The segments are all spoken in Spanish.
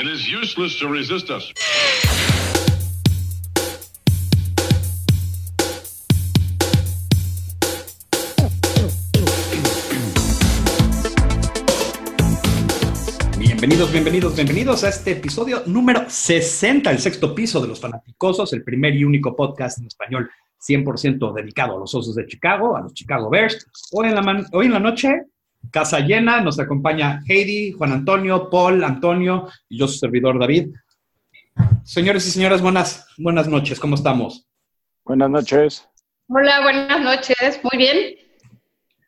It is useless to resist us. Bienvenidos, bienvenidos, bienvenidos a este episodio número 60, el sexto piso de los Fanaticosos, el primer y único podcast en español 100% dedicado a los Osos de Chicago, a los Chicago Bears. Hoy en la, hoy en la noche, casa llena, nos acompaña Heidi, Juan Antonio, Paul, Antonio y yo, su servidor David. Señores y señoras, buenas, buenas noches, ¿cómo estamos? Buenas noches. Hola, buenas noches, muy bien.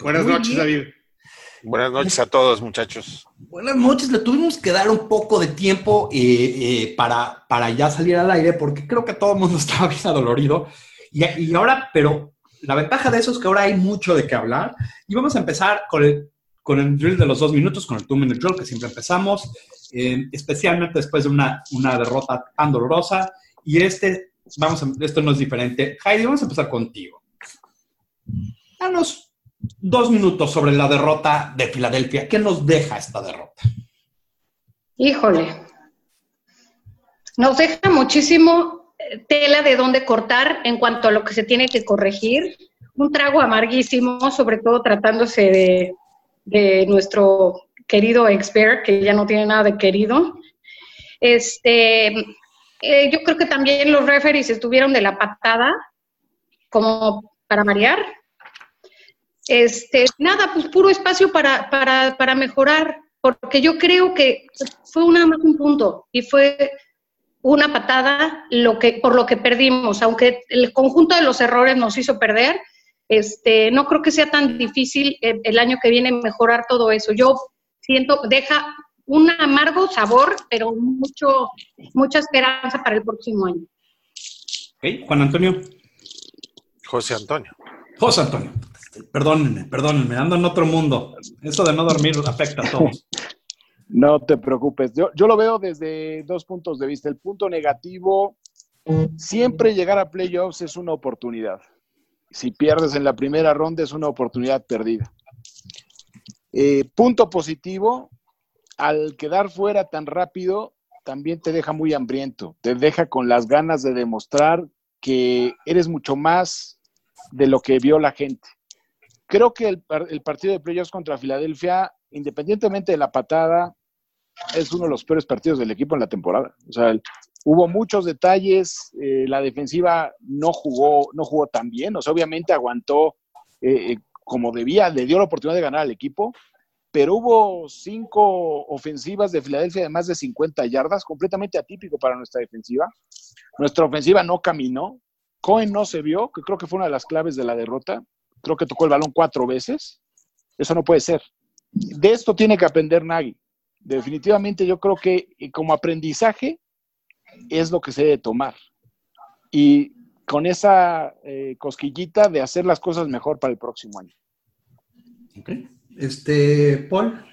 Buenas Muy noches, bien. David. Buenas noches a todos, muchachos. Buenas noches, le tuvimos que dar un poco de tiempo eh, eh, para, para ya salir al aire, porque creo que todo el mundo estaba bien adolorido. Y, y ahora, pero la ventaja de eso es que ahora hay mucho de qué hablar. Y vamos a empezar con el, con el drill de los dos minutos, con el two minute drill que siempre empezamos, eh, especialmente después de una, una derrota tan dolorosa. Y este, vamos a, esto no es diferente. Heidi, vamos a empezar contigo. Danos dos minutos sobre la derrota de Filadelfia. ¿Qué nos deja esta derrota? Híjole. Nos deja muchísimo eh, tela de dónde cortar en cuanto a lo que se tiene que corregir. Un trago amarguísimo, sobre todo tratándose de, de nuestro querido expert, que ya no tiene nada de querido. Este, eh, yo creo que también los referees estuvieron de la patada, como para marear. Este, nada, pues puro espacio para, para, para mejorar, porque yo creo que fue nada más un punto y fue una patada lo que, por lo que perdimos, aunque el conjunto de los errores nos hizo perder, este, no creo que sea tan difícil el, el año que viene mejorar todo eso. Yo siento, deja un amargo sabor, pero mucho, mucha esperanza para el próximo año. Juan Antonio. José Antonio. José Antonio. Perdónenme, perdónenme, ando en otro mundo. Eso de no dormir afecta a todos. No te preocupes. Yo, yo lo veo desde dos puntos de vista. El punto negativo, siempre llegar a playoffs es una oportunidad. Si pierdes en la primera ronda es una oportunidad perdida. Eh, punto positivo, al quedar fuera tan rápido, también te deja muy hambriento. Te deja con las ganas de demostrar que eres mucho más de lo que vio la gente. Creo que el, el partido de playoffs contra Filadelfia, independientemente de la patada, es uno de los peores partidos del equipo en la temporada. O sea, el- hubo muchos detalles, eh, la defensiva no jugó, no jugó tan bien, o sea, obviamente aguantó eh, eh, como debía, le dio la oportunidad de ganar al equipo, pero hubo cinco ofensivas de Filadelfia de más de 50 yardas, completamente atípico para nuestra defensiva. Nuestra ofensiva no caminó, Cohen no se vio, que creo que fue una de las claves de la derrota. Creo que tocó el balón cuatro veces. Eso no puede ser. De esto tiene que aprender Nagy. Definitivamente yo creo que eh, como aprendizaje es lo que se debe tomar. Y con esa eh, cosquillita de hacer las cosas mejor para el próximo año. Ok. Este, Paul.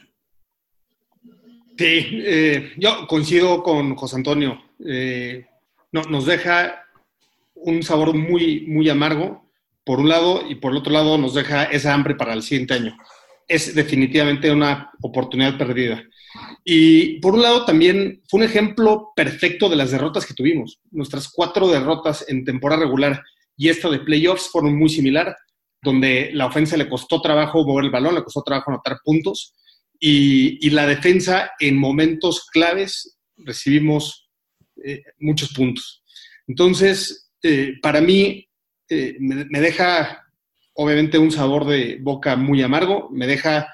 Sí, eh, yo coincido con José Antonio. Eh, no, nos deja un sabor muy, muy amargo, por un lado, y por el otro lado nos deja esa hambre para el siguiente año. Es definitivamente una oportunidad perdida. Y por un lado también fue un ejemplo perfecto de las derrotas que tuvimos. Nuestras cuatro derrotas en temporada regular y esta de playoffs fueron muy similar, donde la ofensa le costó trabajo mover el balón, le costó trabajo anotar puntos y, y la defensa en momentos claves recibimos eh, muchos puntos. Entonces, eh, para mí, eh, me, me deja obviamente un sabor de boca muy amargo, me deja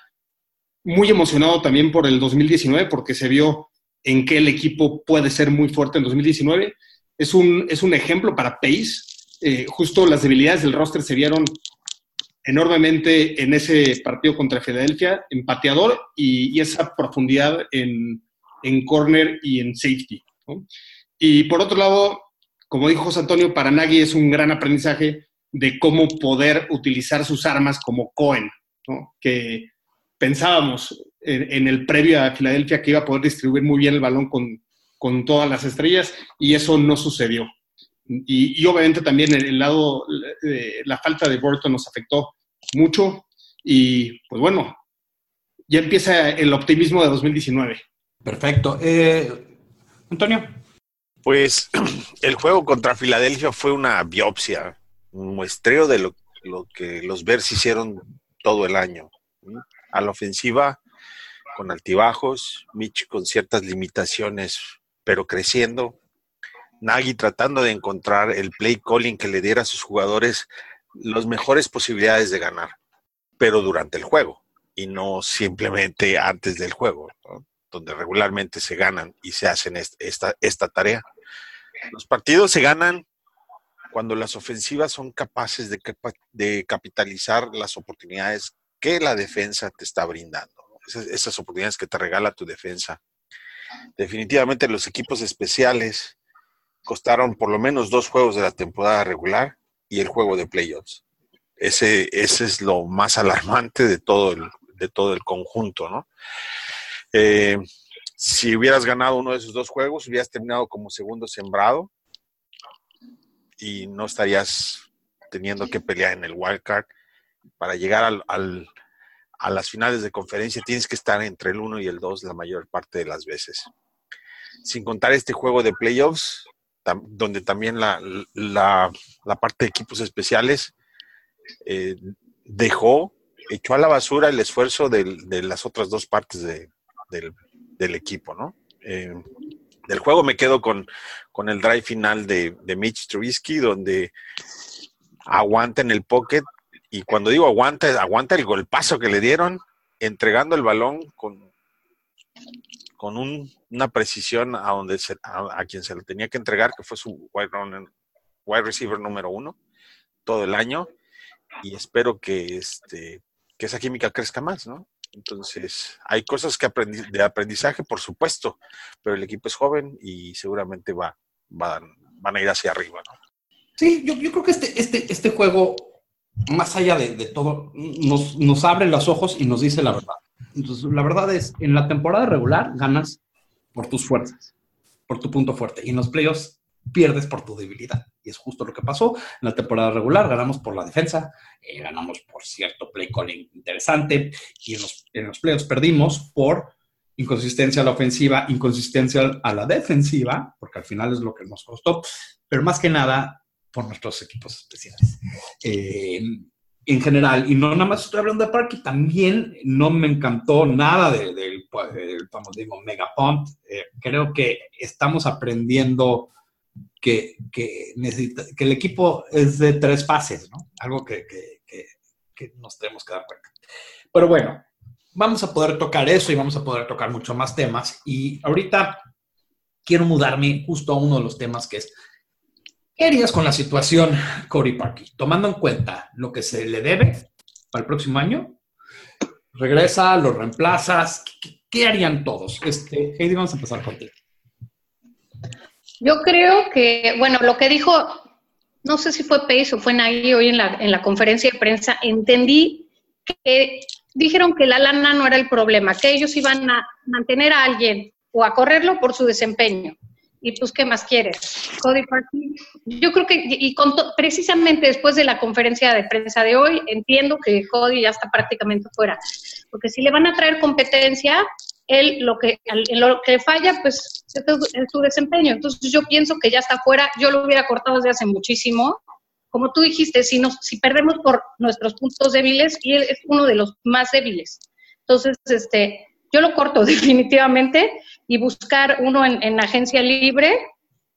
muy emocionado también por el 2019 porque se vio en que el equipo puede ser muy fuerte en 2019. Es un, es un ejemplo para Pace. Eh, justo las debilidades del roster se vieron enormemente en ese partido contra Filadelfia, en pateador y, y esa profundidad en, en corner y en safety. Y por otro lado, como dijo José Antonio, para Nagy es un gran aprendizaje de cómo poder utilizar sus armas como Cohen, ¿no? que pensábamos en, en, el previo a Filadelfia que iba a poder distribuir muy bien el balón con, con todas las estrellas y eso no sucedió. Y, y, obviamente también el, el lado, eh, la falta de Burton nos afectó mucho y pues bueno, ya empieza el optimismo de 2019. Perfecto. Eh, Antonio. Pues el juego contra Filadelfia fue una biopsia, muestreo de lo, que los Bears hicieron todo el año. A la ofensiva, con altibajos, Mitch con ciertas limitaciones, pero creciendo. Nagy tratando de encontrar el play calling que le diera a sus jugadores las mejores posibilidades de ganar, pero durante el juego y no simplemente antes del juego, donde regularmente se ganan y se hacen est- esta, esta tarea. Los partidos se ganan cuando las ofensivas son capaces de, capitalizar las oportunidades que la defensa te está brindando. Esas, oportunidades que te regala tu defensa. Definitivamente los equipos especiales costaron por lo menos dos juegos de la temporada regular y el juego de playoffs. Ese, ese es lo más alarmante de todo el, de todo el conjunto, ¿no? Eh, si hubieras ganado uno de esos dos juegos, hubieras terminado como segundo sembrado y no estarías teniendo que pelear en el wild card. Para llegar al, al- a las finales de conferencia tienes que estar entre el 1 y el 2 la mayor parte de las veces. Sin contar este juego de playoffs, tam- donde también la, la- la parte de equipos especiales eh, dejó, echó a la basura el esfuerzo del- de las otras dos partes de- del, del equipo, ¿no? Eh, del juego me quedo con, con el drive final de, Mitch Trubisky, donde aguanta en el pocket, y cuando digo aguanta, aguanta el golpazo que le dieron, entregando el balón con, con un- una precisión a, donde se- a, quien se lo tenía que entregar, que fue su wide, wide receiver número uno todo el año, y espero que, este, que esa química crezca más, ¿no? Entonces, hay cosas que aprendi- de aprendizaje, por supuesto, pero el equipo es joven y seguramente va, van, van a ir hacia arriba, ¿no? Sí, yo, yo creo que este, este, este juego, más allá de, de todo, nos, nos abre los ojos y nos dice la verdad. Entonces, la verdad es, en la temporada regular ganas por tus fuerzas, por tu punto fuerte. Y en los playoffs pierdes por tu debilidad. Y es justo lo que pasó. En la temporada regular ganamos por la defensa, eh, ganamos por cierto play calling interesante. Y en los, en los playoffs perdimos por inconsistencia a la ofensiva, inconsistencia a la defensiva, porque al final es lo que nos costó. Pero más que nada, por nuestros equipos especiales. Eh, en general, y no nada más estoy hablando de Parky, también no me encantó nada de- del, del, vamos, digo, Mega Punt. Eh, creo que estamos aprendiendo que, necesita, que el equipo es de tres fases, ¿no? Algo que, que, que, nos tenemos que dar cuenta. Pero bueno, vamos a poder tocar eso y vamos a poder tocar mucho más temas. Y ahorita quiero mudarme justo a uno de los temas que es ¿Qué harías con la situación Cody Parkey? Tomando en cuenta lo que se le debe para el próximo año, regresa, lo reemplazas, ¿qué, qué harían todos? Este, Heidi, vamos a empezar contigo. Yo creo que, bueno, lo que dijo, no sé si fue Pace o fue Nagy hoy en la, en la conferencia de prensa, entendí que dijeron que la lana no era el problema, que ellos iban a mantener a alguien o a correrlo por su desempeño. Y pues, ¿qué más quieres? Cody Parkey. Yo creo que, y con to- precisamente después de la conferencia de prensa de hoy, entiendo que Cody ya está prácticamente fuera. Porque si le van a traer competencia, él lo que, en lo que falla, pues es su desempeño. Entonces yo pienso que ya está fuera. Yo lo hubiera cortado desde hace muchísimo. Como tú dijiste, si, nos, si perdemos por nuestros puntos débiles, y él es uno de los más débiles. Entonces, este, yo lo corto definitivamente y buscar uno en, en agencia libre,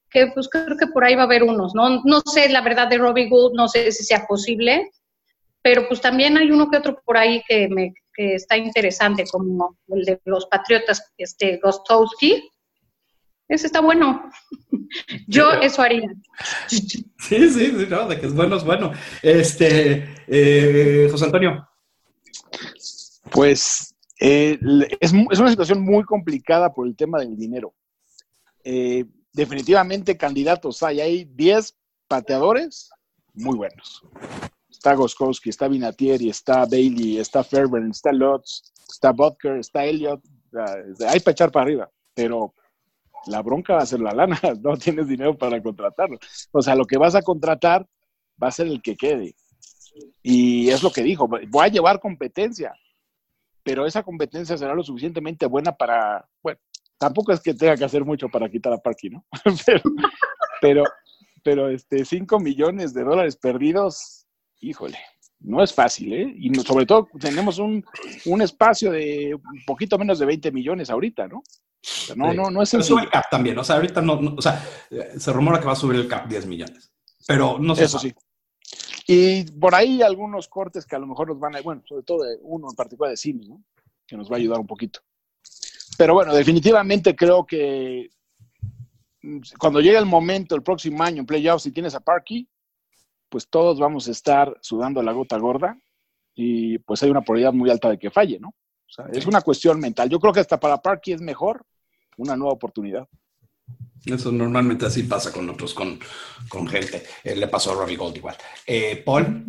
que pues creo que por ahí va a haber unos, ¿no? No sé la verdad de Robbie Gould, no sé si sea posible, pero pues también hay uno que otro por ahí que, me, que está interesante, como el de los Patriotas, este Gostowski. Ese está bueno. Yo eso haría. Sí, sí, sí, no, de que es bueno, es bueno. Este, eh, José Antonio. Pues eh, es, es una situación muy complicada por el tema del dinero. Eh, definitivamente candidatos hay. Hay 10 pateadores muy buenos. Está Goskowski, está Vinatieri, está Bailey, está Fairburn, está Lutz, está Butker, está Elliott. O sea, Hay para echar para arriba, pero la bronca va a ser la lana. No tienes dinero para contratarlo. O sea, lo que vas a contratar va a ser el que quede. Y es lo que dijo, voy a llevar competencia, pero esa competencia será lo suficientemente buena para, bueno, tampoco es que tenga que hacer mucho para quitar a Parky, ¿no? pero, pero, pero este, 5 millones de dólares perdidos, híjole, no es fácil, ¿eh? Y no- sobre todo tenemos un, un espacio de un poquito menos de 20 millones ahorita, ¿no? O sea, no, Sí. no, no es sencillo. sube el cap también. O sea, ahorita no, no- o sea, se rumora que va a subir el cap 10 millones. Pero no sé. Eso sí. Y por ahí algunos cortes que a lo mejor nos van a, bueno, sobre todo de uno en particular de Simi, ¿no? Que nos va a ayudar un poquito. Pero bueno, definitivamente creo que mm, cuando llegue el momento, el próximo año en playoffs, si tienes a Parky, pues todos vamos a estar sudando la gota gorda y pues hay una probabilidad muy alta de que falle, ¿no? O sea, es una cuestión mental. Yo creo que hasta para Parky es mejor una nueva oportunidad. Eso normalmente así pasa con otros, con, con gente. Eh, le pasó a Robbie Gold igual. Eh, Paul,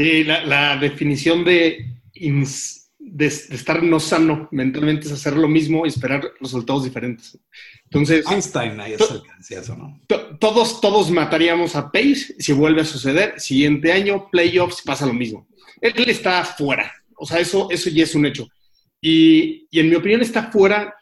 Sí, la, la definición de, ins- de, de estar no sano mentalmente es hacer lo mismo y esperar resultados diferentes. Entonces, Einstein ahí decía eso, ¿no? to- todos, todos mataríamos a Pace si vuelve a suceder. Siguiente año, playoffs, pasa lo mismo. Él, él está fuera. O sea, eso, eso ya es un hecho. Y, y en mi opinión está fuera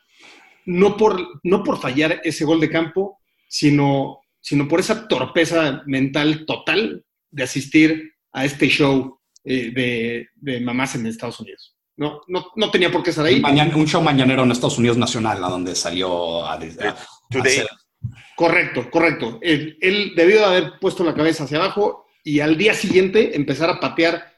no por, no por fallar ese gol de campo, sino, sino por esa torpeza mental total de asistir a este show eh, de, de mamás en Estados Unidos. No, no, no tenía por qué estar ahí. Mañana- un show mañanero en Estados Unidos Nacional, a donde salió a, a- hacer- Correcto, correcto. Él, él debió de haber puesto la cabeza hacia abajo y al día siguiente empezar a patear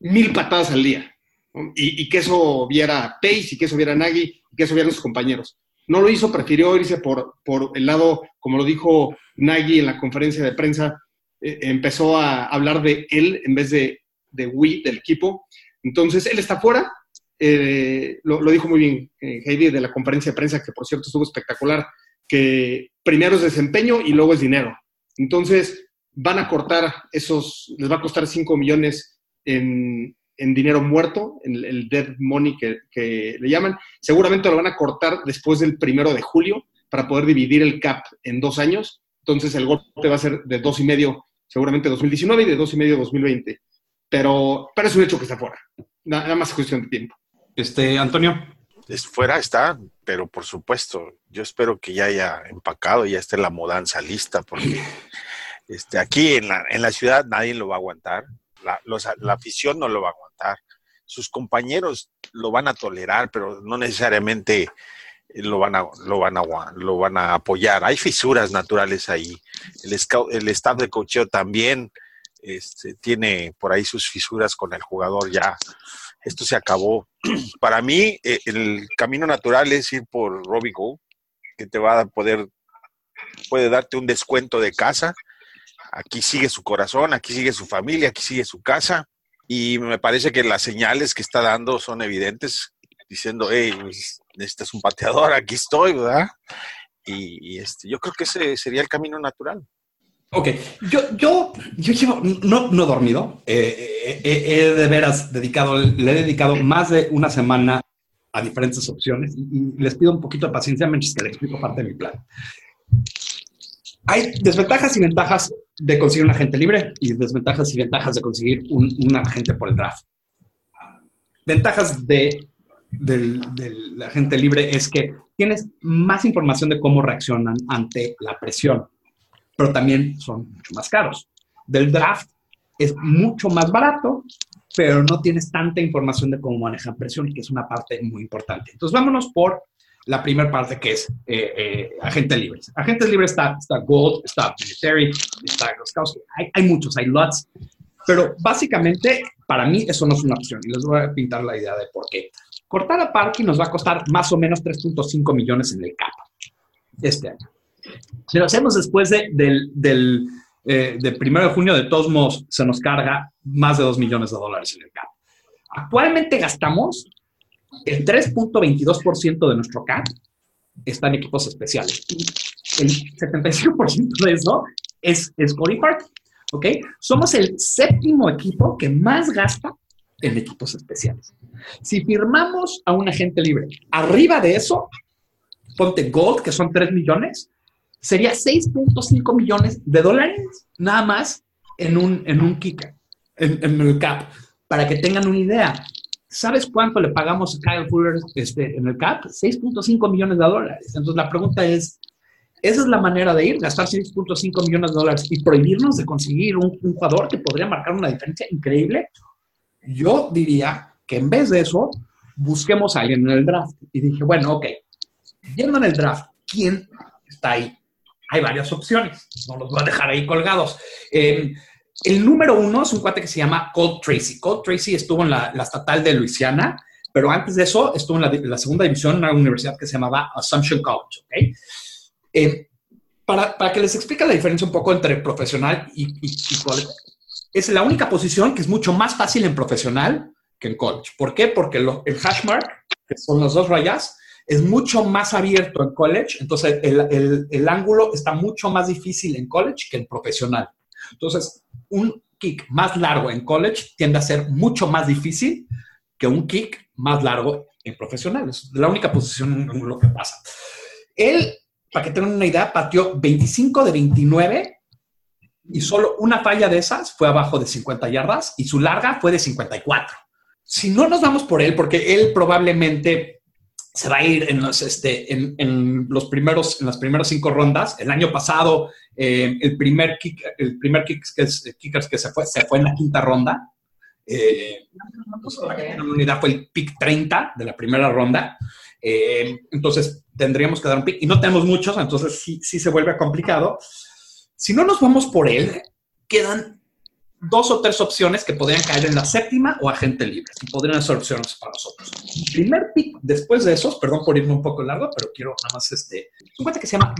mil patadas al día. ¿no? Y, y que eso viera Pace y que eso viera Nagy y que eso vieran sus compañeros. No lo hizo, prefirió irse por, por el lado, como lo dijo Nagy en la conferencia de prensa, eh, empezó a hablar de él en vez de, de we, del equipo. Entonces, él está fuera. Eh, lo, dijo muy bien eh, Heidi de la conferencia de prensa, que por cierto estuvo espectacular que primero es desempeño y luego es dinero. Entonces, van a cortar esos, les va a costar 5 millones en, dinero muerto, en el dead money que, que le llaman. Seguramente lo van a cortar después del primero de julio para poder dividir el cap en dos años. Entonces, el golpe va a ser de dos y medio, seguramente 2019 y de dos y medio 2020. Pero, pero es un hecho que está fuera. Nada, más es cuestión de tiempo. Este, Antonio, Es- fuera está, pero por supuesto, yo espero que ya haya empacado, ya esté la mudanza lista, porque este, aquí en la, en la ciudad nadie lo va a aguantar, la, los- la afición no lo va a aguantar, sus compañeros lo van a tolerar, pero no necesariamente lo van a, lo van a, lo van a apoyar. Hay fisuras naturales ahí. El, scout- el staff de cocheo también este, tiene por ahí sus fisuras con el jugador ya. Esto se acabó para mí, eh, el camino natural es ir por Robbie que te va a poder, puede darte un descuento de casa. Aquí sigue su corazón, aquí sigue su familia, aquí sigue su casa. Y me parece que las señales que está dando son evidentes, diciendo, hey, pues, necesitas un pateador, aquí estoy, ¿verdad? Y, y, este, yo creo que ese sería el camino natural. Ok, yo, yo, yo llevo, no, no he dormido, eh, eh, eh, he de veras dedicado, le he dedicado más de una semana a diferentes opciones y, y les pido un poquito de paciencia mientras que les explico parte de mi plan. Hay desventajas y ventajas de conseguir un agente libre y desventajas y ventajas de conseguir un, un agente por el draft. Ventajas de, del, del agente libre es que tienes más información de cómo reaccionan ante la presión pero también son mucho más caros. Del draft es mucho más barato, pero no tienes tanta información de cómo manejan presión, que es una parte muy importante. Entonces, vámonos por la primera parte, que es eh, eh, agentes libres. Agentes libres está, está Gold, está Military, está Groskowski. Hay, hay muchos, hay lots, pero básicamente para mí eso no es una opción y les voy a pintar la idea de por qué. Cortar a Parky nos va a costar más o menos 3.5 millones en el cap este año. Si lo hacemos después de, del, del eh, de primero de junio, de todos modos, se nos carga más de 2 millones de dólares en el cap. Actualmente gastamos el 3.22% de nuestro cap está en equipos especiales. El 75% de eso es, es Cody Park. ¿Ok? Somos el séptimo equipo que más gasta en equipos especiales. Si firmamos a un agente libre arriba de eso, ponte Gold, que son 3 millones, sería 6.5 millones de dólares nada más en un, en un kicker, en, el cap. Para que tengan una idea, ¿Sabes cuánto le pagamos a Kyle Fuller este, en el CAP? 6.5 millones de dólares. Entonces la pregunta es, ¿esa es la manera de ir? Gastar 6.5 millones de dólares y prohibirnos de conseguir un, un jugador que podría marcar una diferencia increíble. Yo diría que en vez de eso, busquemos a alguien en el draft. Y dije, bueno, ok, viendo en el draft, ¿quién está ahí? Hay varias opciones, no los voy a dejar ahí colgados. Eh, el número uno es un cuate que se llama Colt Tracy. Colt Tracy estuvo en la, estatal de Luisiana, pero antes de eso estuvo en la, segunda división en una universidad que se llamaba Assumption College. ¿okay? Eh, para, para, que les explique la diferencia un poco entre profesional y, college, es la única posición que es mucho más fácil en profesional que en college. ¿Por qué? Porque lo, el hash mark, que son las dos rayas, es mucho más abierto en college, entonces el, el, ángulo está mucho más difícil en college que en profesional. Entonces, un kick más largo en college tiende a ser mucho más difícil que un kick más largo en profesional. Es la única posición en lo que pasa. Él, para que tengan una idea, pateó 25 de 29 y solo una falla de esas fue abajo de 50 yardas y su larga fue de 54. Si no nos vamos por él, porque él probablemente se va a ir en los, este, en, en los primeros, en las primeras cinco rondas. El año pasado, eh, el primer kick, el primer kick que, es, kickers que se fue, se fue en la quinta ronda. Eh, la unidad fue el pick 30 de la primera ronda. Eh, entonces, tendríamos que dar un pick. Y no tenemos muchos, entonces sí, sí se vuelve complicado. Si no nos vamos por él, quedan dos o tres opciones que podrían caer en la séptima o agente libre, y podrían ser opciones para nosotros. Primer pick después de esos, perdón por irme un poco largo, pero quiero nada más este, un cuate que se llama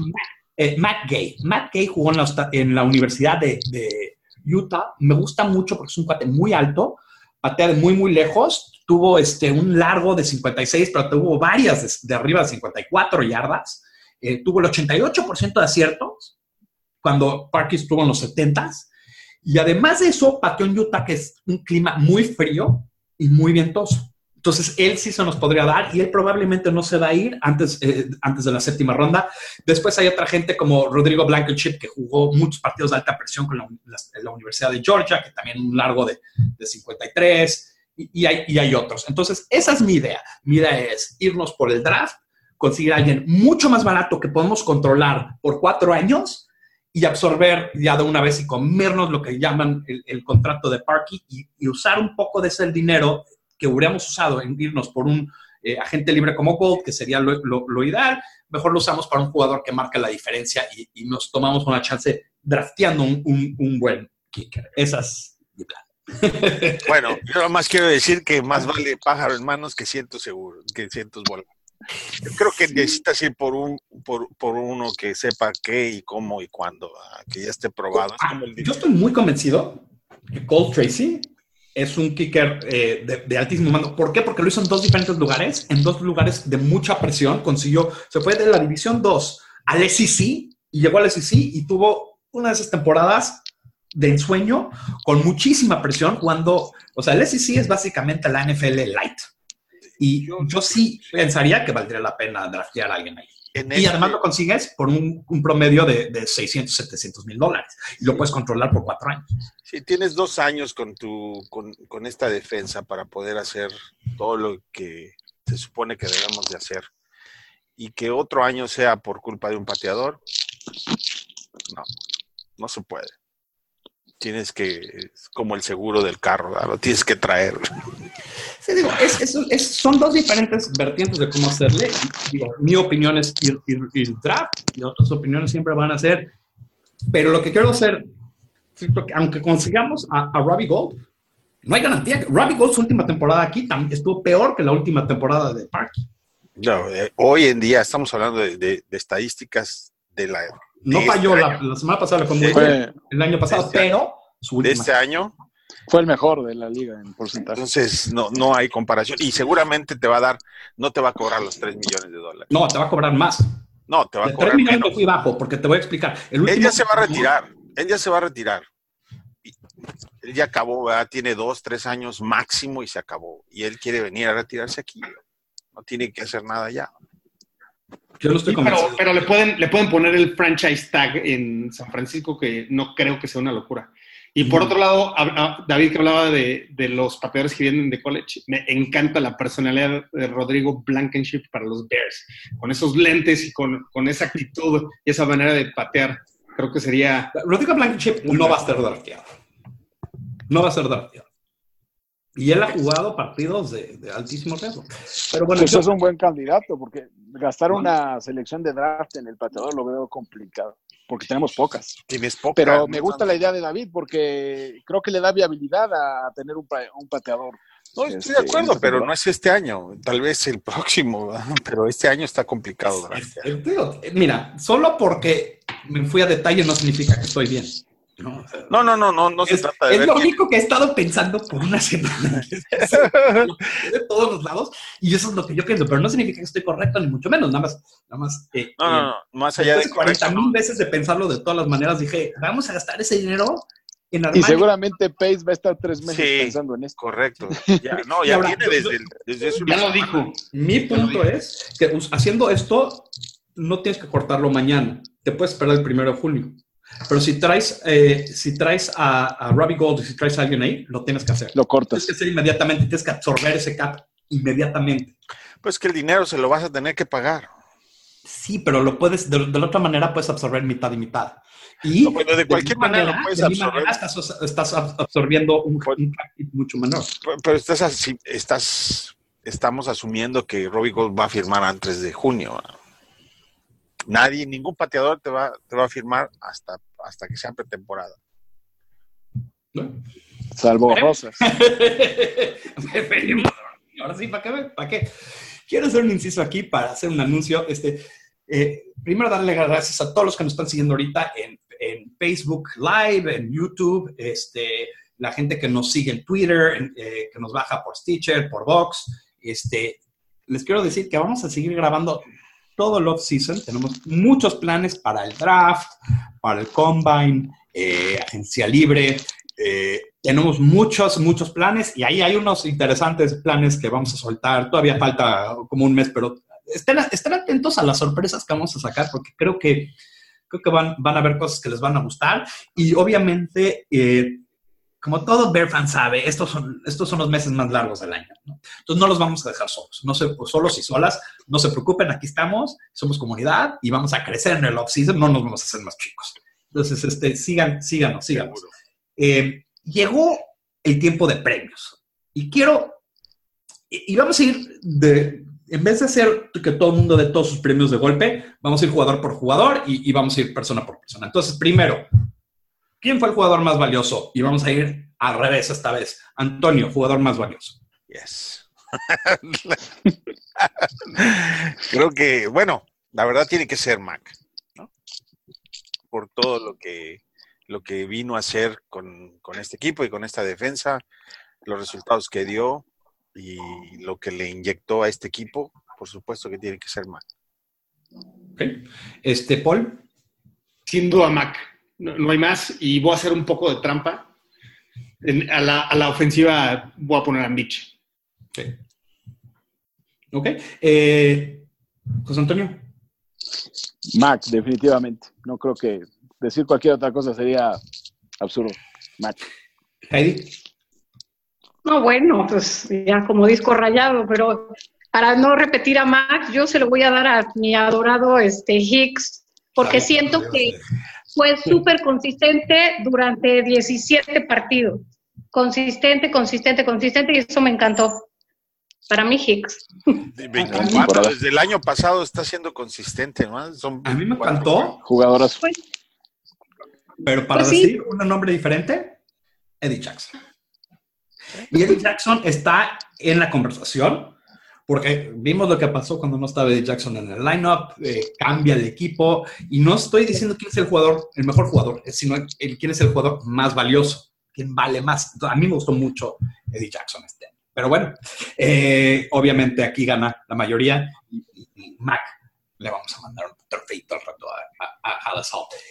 eh, Matt Gay. Matt Gay jugó en la, en la Universidad de, de, Utah. Me gusta mucho porque es un cuate muy alto, patea de muy, muy lejos. Tuvo este, un largo de 56, pero tuvo varias de, de arriba de 54 yardas. Eh, tuvo el 88% de aciertos cuando Parky estuvo en los 70s y además de eso, pateó en Utah, que es un clima muy frío y muy ventoso. Entonces, él sí se nos podría dar y él probablemente no se va a ir antes, eh, antes de la séptima ronda. Después hay otra gente como Rodrigo Blankenship, que jugó muchos partidos de alta presión con la, la, la Universidad de Georgia, que también un largo de, de 53, y, y, hay, y hay otros. Entonces, esa es mi idea. Mi idea es irnos por el draft, conseguir a alguien mucho más barato que podemos controlar por cuatro años y absorber ya de una vez y comernos lo que llaman el, contrato de Parky y, usar un poco de ese dinero que hubiéramos usado en irnos por un eh, agente libre como Gold, que sería lo, ideal, mejor lo usamos para un jugador que marca la diferencia y, nos tomamos una chance drafteando un, un, buen kicker. Esa es mi plan. Bueno, yo más quiero decir que más vale pájaro en manos que cientos seguro, que cientos volando. Yo creo que necesitas ir por un por, por, uno que sepa qué y cómo y cuándo, que ya esté probado. Ah, yo estoy muy convencido que Cole Tracy es un kicker eh, de, de, altísimo mando. ¿Por qué? Porque lo hizo en dos diferentes lugares, en dos lugares de mucha presión. Consiguió, se fue de la División 2 al SEC y llegó al SEC y tuvo una de esas temporadas de ensueño con muchísima presión cuando, o sea, el SEC es básicamente la NFL light. Y yo, yo sí pensaría que valdría la pena draftear a alguien ahí. Y este... además lo consigues por un, un promedio de, de, 600, 700 mil dólares. Y lo puedes controlar por cuatro años. Sí, tienes dos años con, tu, con, con, esta defensa para poder hacer todo lo que se supone que debemos de hacer. Y que otro año sea por culpa de un pateador, no, no se puede. Tienes que, es como el seguro del carro, ¿verdad? lo tienes que traer. Sí, digo, es, es, es, son dos diferentes vertientes de cómo hacerle. Digo, mi opinión es ir, ir, ir, draft y otras opiniones siempre van a ser. Pero lo que quiero hacer, aunque consigamos a, a Robbie Gold, no hay garantía. Robbie Gold, su última temporada aquí, estuvo peor que la última temporada de Parky. No, eh, hoy en día estamos hablando de, de, de estadísticas de la. No falló este la, la, semana pasada, fue muy bien, el año pasado, este pero su. De este año fue el mejor de la liga en porcentaje. Entonces, no, no hay comparación. Y seguramente te va a dar, no te va a cobrar los 3 millones de dólares. No, te va a cobrar más. No, te va a de cobrar 3 millones menos. fui bajo, porque te voy a explicar. El último... Él ya se va a retirar. Él ya se va a retirar. Él ya acabó, ¿verdad? tiene dos, tres años máximo y se acabó. Y él quiere venir a retirarse aquí. No tiene que hacer nada ya. Yo no estoy sí, pero, pero le, pueden, le pueden poner el franchise tag en San Francisco, que no creo que sea una locura. Y por otro lado, a- a- David que hablaba de, de los pateadores que vienen de college, me encanta la personalidad de Rodrigo Blankenship para los Bears. Con esos lentes y con, con esa actitud y esa manera de patear, creo que sería... Rodrigo Blankenship no va a ser drafteado. No va a ser drafteado. Y él ha jugado partidos de, de altísimo riesgo. Pero bueno, Pues yo- es un buen candidato, porque gastar una selección de draft en el pateador lo veo complicado, porque tenemos pocas. Tienes poca. Pero me gusta la idea de David, porque creo que le da viabilidad a tener un, un pateador. No, estoy este, de acuerdo, esta pero no es este año. Tal vez el próximo, ¿verdad? pero este año está complicado. eh, mira, solo porque me fui a detalle no significa que estoy bien. ¿No? O sea, No, no, no, no, no se es, trata de es ver lo único que he estado pensando por una semana. de todos los lados. Y eso es lo que yo pienso, pero no significa que estoy correcto, ni mucho menos. Nada más, nada más. eh, No, no, eh, no, más allá de después 40 correcto, mil veces de pensarlo de todas las maneras, dije, vamos a gastar ese dinero en Y armar. seguramente Pace va a estar tres meses Sí. pensando en esto. Correcto. Ya, no, Y ya ahora, yo- desde, desde Ya lo dijo. Mi punto es que haciendo esto, no tienes que cortarlo mañana. Te puedes esperar el primero de junio. Pero si traes, eh, si traes a, a Robbie Gold y si traes a alguien ahí, lo tienes que hacer. Lo Tienes cortas. que hacer inmediatamente, tienes que absorber ese cap inmediatamente. Pues que el dinero se lo vas a tener que pagar. Sí, pero lo puedes, de, de la otra manera puedes absorber mitad y mitad. Y No, pero de cualquier mi manera lo puedes de absorber. manera estás, estás ab- absorbiendo un, Pues- un cap mucho menor. Pero, estás así, estás, estamos asumiendo que Robbie Gold va a firmar antes de junio. ¿verdad? Nadie, ningún pateador te va, te va a firmar hasta, hasta que sea pretemporada. ¿no? Salvo ¿Eh? Rosas. Ahora sí, ¿para qué? ¿Para qué? Quiero hacer un inciso aquí para hacer un anuncio. Este, eh, primero, darle las gracias a todos los que nos están siguiendo ahorita en, en Facebook Live, en YouTube, este, la gente que nos sigue en Twitter, en, eh, que nos baja por Stitcher, por Vox. Este, les quiero decir que vamos a seguir grabando todo el off-season. Tenemos muchos planes para el draft, para el combine, eh, agencia libre. Eh, tenemos muchos, muchos planes y ahí hay unos interesantes planes que vamos a soltar. Todavía falta como un mes, pero estén, estén atentos a las sorpresas que vamos a sacar porque creo que, creo que van, van a haber cosas que les van a gustar. Y obviamente, eh, como todo Bear fan sabe, estos son, estos son los meses más largos del año. ¿no? Entonces no los vamos a dejar solos, no se, solos y solas. No se preocupen, aquí estamos, somos comunidad y vamos a crecer en el off-season, no nos vamos a hacer más chicos. Entonces, este, sigan, síganos, síganos. Eh, llegó el tiempo de premios y quiero, y, y vamos a ir de, en vez de hacer que todo el mundo dé todos sus premios de golpe, vamos a ir jugador por jugador y, y vamos a ir persona por persona. Entonces, primero, ¿quién fue el jugador más valioso? Y vamos a ir al revés esta vez. Antonio, jugador más valioso. Yes. Creo que, bueno, la verdad tiene que ser Mac, ¿no? Por todo lo que, lo que vino a hacer con, con este equipo y con esta defensa, los resultados que dio y lo que le inyectó a este equipo, por supuesto que tiene que ser Mac. ¿Ok? Este, Paul. Sin duda, Mac. No, no hay más. Y voy a hacer un poco de trampa. En- a, la, a la ofensiva voy a poner a Mitch. Ok. Ok. Eh, José Antonio. Mac, definitivamente. No creo que decir cualquier otra cosa sería absurdo. Mac. Heidi. No, bueno, pues ya como disco rayado, pero para no repetir a Max, yo se lo voy a dar a mi adorado este Hicks, porque siento que fue súper consistente durante 17 partidos. Consistente, consistente, consistente, y eso me encantó. Para mí, Hicks. De 24, desde el año pasado está siendo consistente, ¿no? Son A mí me 24. encantó, Jugadoras. Pues, pero para Pues sí. decir un nombre diferente, Eddie Jackson. Y Eddie Jackson está en la conversación, porque vimos lo que pasó cuando no estaba Eddie Jackson en el lineup, eh, cambia el equipo, y no estoy diciendo quién es el jugador, el mejor jugador, sino el, quién es el jugador más valioso, quién vale más. A mí me gustó mucho Eddie Jackson este año. Pero bueno, eh, obviamente aquí gana la mayoría y, y- y Mac le vamos a mandar un trofeito al rato a, a, a.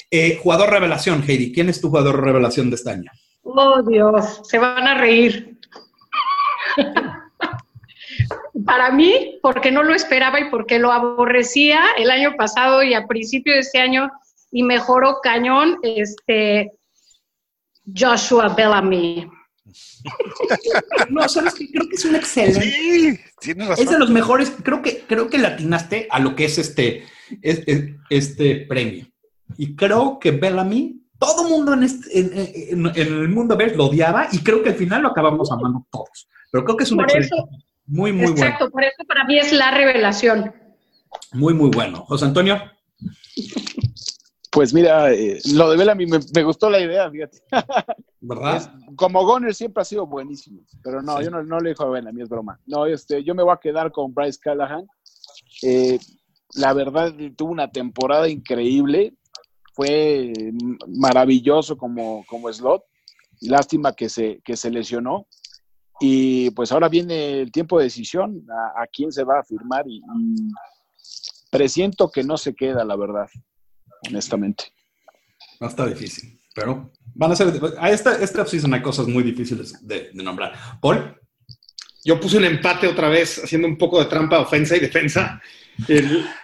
Eh, jugador revelación, Heidi. ¿Quién es tu jugador revelación de este año? Oh, Dios, se van a reír. Para mí, porque no lo esperaba y porque lo aborrecía el año pasado y a principio de este año y mejoró cañón, este, Joshua Bellamy. No, sabes que creo que es un excelente. Sí, tienes razón. Es de los mejores, creo que, creo que latinaste a lo que es este, es- es- este premio. Y creo que Bellamy, todo mundo en, este- en, en- en el mundo Bears lo odiaba y creo que al final lo acabamos amando todos. Pero creo que es un Por excelente. eso- muy, muy bueno. Exacto, por eso para mí es la revelación. Muy, muy bueno. José Antonio. Pues mira, eh, lo de Bellamy me, me gustó la idea, fíjate. ¿Verdad? Es- como Goner siempre ha sido buenísimo, pero no, Sí. yo no, no le dijo a Bellamy, es broma. No, este, yo me voy a quedar con Bryce Callahan. Eh, la verdad, tuvo una temporada increíble, fue maravilloso como, como slot. Lástima que se, que se lesionó. Y pues ahora viene el tiempo de decisión, a, quién se va a firmar y, presiento que no se queda, la verdad, honestamente. No está difícil, pero van a ser. A esta, esta offseason hay cosas muy difíciles de, nombrar. Paul. Yo puse un empate otra vez, haciendo un poco de trampa, ofensa y defensa.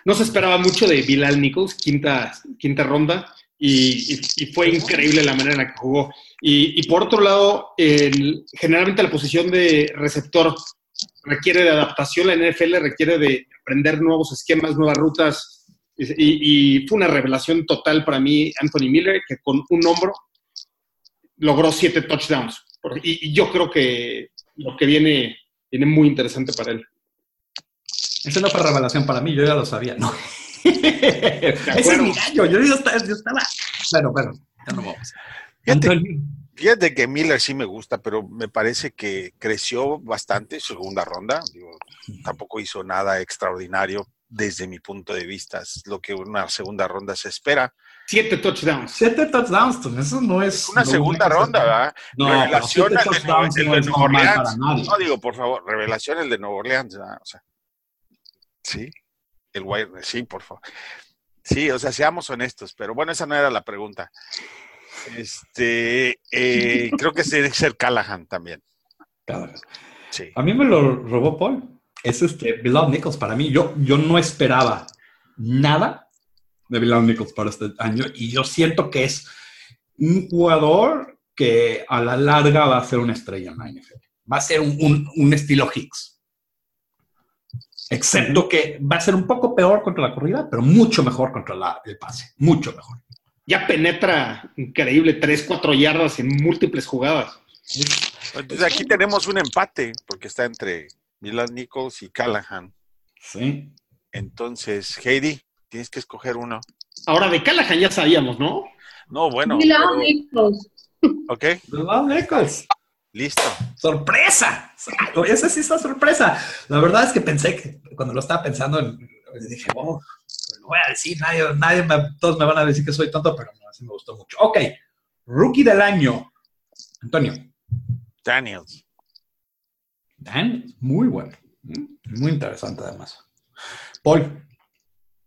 No se esperaba mucho de Bilal Nichols, quinta, quinta ronda, y- y fue increíble la manera en la que jugó. Y, y por otro lado, el- generalmente la posición de receptor requiere de adaptación, la NFL requiere de aprender nuevos esquemas, nuevas rutas, y, y fue una revelación total para mí Anthony Miller, que con un hombro logró siete touchdowns. Y, y yo creo que lo que viene viene muy interesante para él. Esa no fue revelación para mí, yo ya lo sabía. No. Ese es mi gallo, yo, yo estaba, yo estaba- Bueno, bueno, ya no vamos. Fíjate. Que Miller sí me gusta, pero me parece que creció bastante su segunda ronda. Digo, tampoco hizo nada extraordinario desde mi punto de vista. Es lo que una segunda ronda se espera. Siete touchdowns. Siete touchdowns, eso no es. Una no segunda ronda, ¿verdad? No, pero revelación siete al de, touchdowns el no de normal Orleans. No digo, por favor, revelación el de Nueva Orleans, ¿verdad? O sea, sí, el Wire, sí, por favor. Sí, o sea, seamos honestos, pero bueno, esa no era la pregunta. Este, eh, creo que que ser Callahan también. Vez. Sí. A mí me lo robó Paul. Es este Bilal Nichols para mí. Yo, yo no esperaba nada de Bilal Nichols para este año y yo siento que es un jugador que a la larga va a ser una estrella en la NFL. Va a ser un, un- un estilo Hicks. Excepto que va a ser un poco peor contra la corrida, pero mucho mejor contra la- el pase. Mucho mejor. Ya penetra increíble, 3, 4 yardas en múltiples jugadas. Entonces aquí tenemos un empate, porque está entre Milan Nichols y Callahan. Sí. Entonces, Heidi, tienes que escoger uno. Ahora, de Callahan ya sabíamos, ¿no? No, bueno. Pero- Nichols. ok, Bilal Nichols. listo. ¡Sorpresa! Esa sí es una sorpresa. La verdad es que pensé que cuando lo estaba pensando, dije, oh, no voy a decir, nadie, nadie me- todos me van a decir que soy tonto, pero no, así me gustó mucho. Ok, rookie del año. Antonio. Daniels. Dan, muy bueno. Muy interesante además. Paul.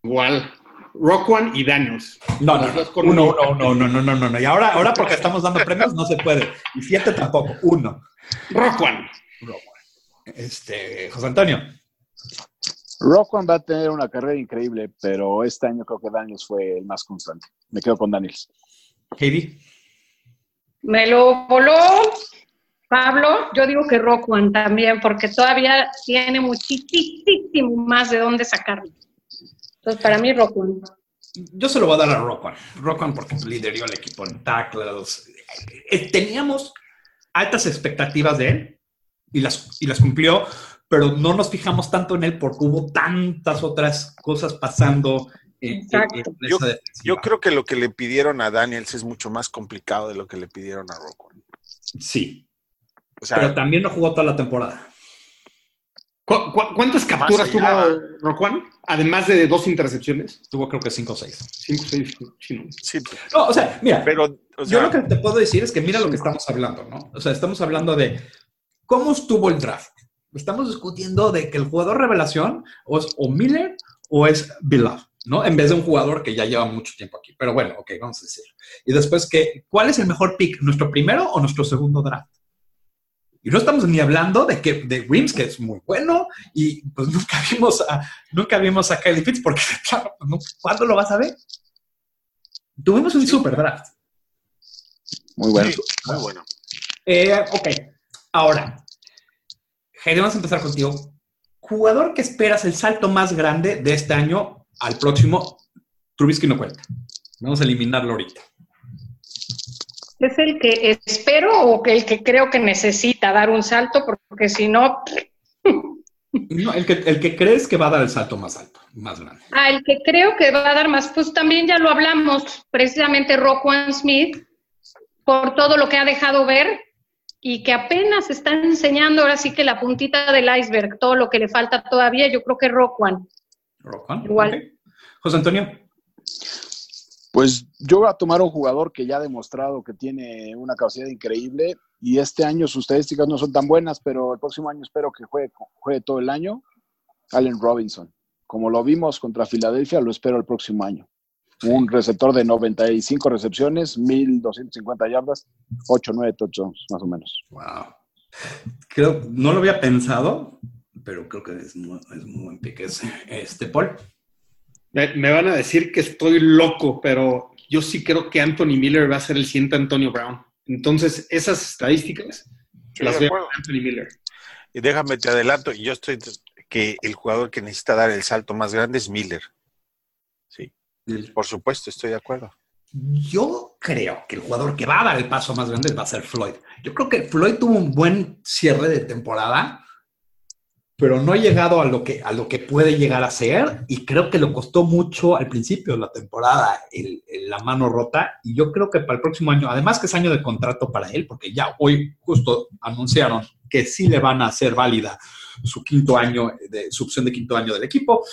Igual. Rockwan y Daniels. No, no, no, uno, un- uno, no, no, no, no, no. Y ahora, ahora porque estamos dando premios no se puede. Y siete tampoco, uno. Rockwan. Este, José Antonio. Rockwan va a tener una carrera increíble, pero este año creo que Daniels fue el más constante. Me quedo con Daniels. Katie. Me lo voló Pablo. Yo digo que Rockwan también, porque todavía tiene muchísimo más de dónde sacarlo. Entonces, para mí, Rockwan. Yo se lo voy a dar a Rockwan. Rockwan porque lideró el equipo en tackles. Eh, Teníamos altas expectativas de él y las, y las cumplió, pero no nos fijamos tanto en él porque hubo tantas otras cosas pasando Exacto. en Yo- esa defensiva. Yo creo que lo que le pidieron a Daniels es mucho más complicado de lo que le pidieron a Rockwell. Sí, O sea, pero también no jugó toda la temporada. ¿Cu- cu- cuántas capturas tuvo. Rockwan? Además de dos intercepciones. Tuvo creo que 5 o 6. 5, 6, chino. sí, No, o sea, mira, pero, o yo lo que te puedo decir es que mira lo que estamos hablando, ¿no? O sea, estamos hablando de cómo estuvo el draft. Estamos discutiendo de que el jugador revelación o es o Miller o es Bilal, ¿no? En vez de un jugador que ya lleva mucho tiempo aquí. Pero bueno, ok, vamos a decir. Y después, que, ¿cuál es el mejor pick? ¿Nuestro primero o nuestro segundo draft? Y no estamos ni hablando de que de Wims, que es muy bueno, y pues nunca vimos a, nunca vimos a Kylie Fitz, porque claro, no- ¿cuándo lo vas a ver? Tuvimos un super draft. Muy bueno. Sí, muy bueno. Eh, ok, ahora, Heidi, vamos a empezar contigo. Jugador que esperas el salto más grande de este año al próximo, Trubisky no cuenta. Vamos a eliminarlo ahorita. ¿Es el que espero o que el que creo que necesita dar un salto? Porque si no, No, el, que, el que crees que va a dar el salto más alto, más grande. Ah, el que creo que va a dar más, pues también ya lo hablamos, precisamente Roquan Smith, por todo lo que ha dejado ver y que apenas está enseñando ahora sí que la puntita del iceberg, todo lo que le falta todavía, yo creo que Roquan. Roquan, Igual. ok. José Antonio. Pues yo voy a tomar un jugador que ya ha demostrado que tiene una capacidad increíble y este año sus estadísticas no son tan buenas, pero el próximo año espero que juegue, juegue todo el año. Allen Robinson. Como lo vimos contra Filadelfia, lo espero el próximo año. Un receptor de 95 recepciones, 1250 yardas, 8 9 touchdowns, más o menos. Wow. Creo, no lo había pensado, pero creo que es muy, es muy buen pick ese. Este, Paul. Me, me van a decir que estoy loco, pero yo sí creo que Anthony Miller va a ser el siguiente Antonio Brown. Entonces, esas estadísticas Sí, las de veo Anthony Miller. Y déjame te adelanto, yo estoy que el jugador que necesita dar el salto más grande es Miller. Por supuesto, estoy de acuerdo. Yo creo que el jugador que va a dar el paso más grande va a ser Floyd. Yo creo que Floyd tuvo un buen cierre de temporada, pero no ha llegado a lo que, a lo que puede llegar a ser y creo que le costó mucho al principio de la temporada el- el- la mano rota y yo creo que para el próximo año, además que es año de contrato para él, porque ya hoy justo anunciaron que sí le van a hacer válida su quinto año, de, su opción de quinto año del equipo,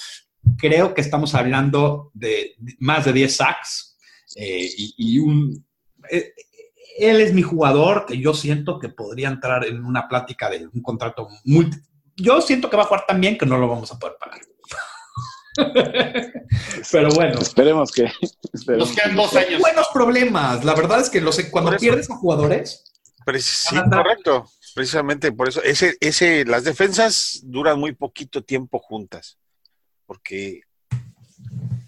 creo que estamos hablando de más de 10 sacks eh, y, y un... eh, él es mi jugador que yo siento que podría entrar en una plática de un contrato multi... Yo siento que va a jugar tan bien que no lo vamos a poder pagar. Pero bueno, Esperemos que. esperemos Nos quedan que- dos años. buenos problemas. La verdad es que los, cuando pierdes a jugadores, Preci- sí, correcto. Precisamente por eso, ese, ese, las defensas duran muy poquito tiempo juntas, porque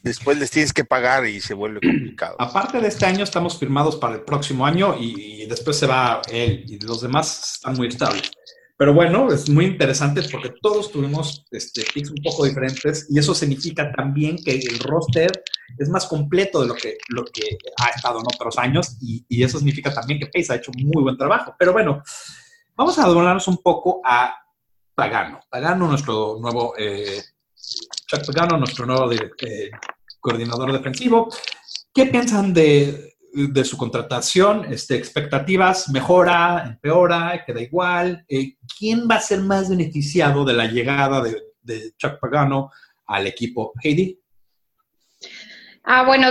después les tienes que pagar y se vuelve complicado. aparte de este año, estamos firmados para el próximo año y, y después se va él y los demás están muy estables. Pero bueno, es muy interesante porque todos tuvimos este, picks un poco diferentes y eso significa también que el roster es más completo de lo que, lo que ha estado en otros años y, y eso significa también que Pace ha hecho muy buen trabajo. Pero bueno, vamos a doblarnos un poco a Pagano. Pagano, nuestro nuevo, eh, Chuck Pagano, nuestro nuevo eh, coordinador defensivo. ¿Qué piensan de, su contratación? Este, ¿Expectativas? ¿Mejora? ¿Empeora? ¿Queda igual? Eh, ¿Quién va a ser más beneficiado de la llegada de, Chuck Pagano al equipo? Heidi. Ah, bueno,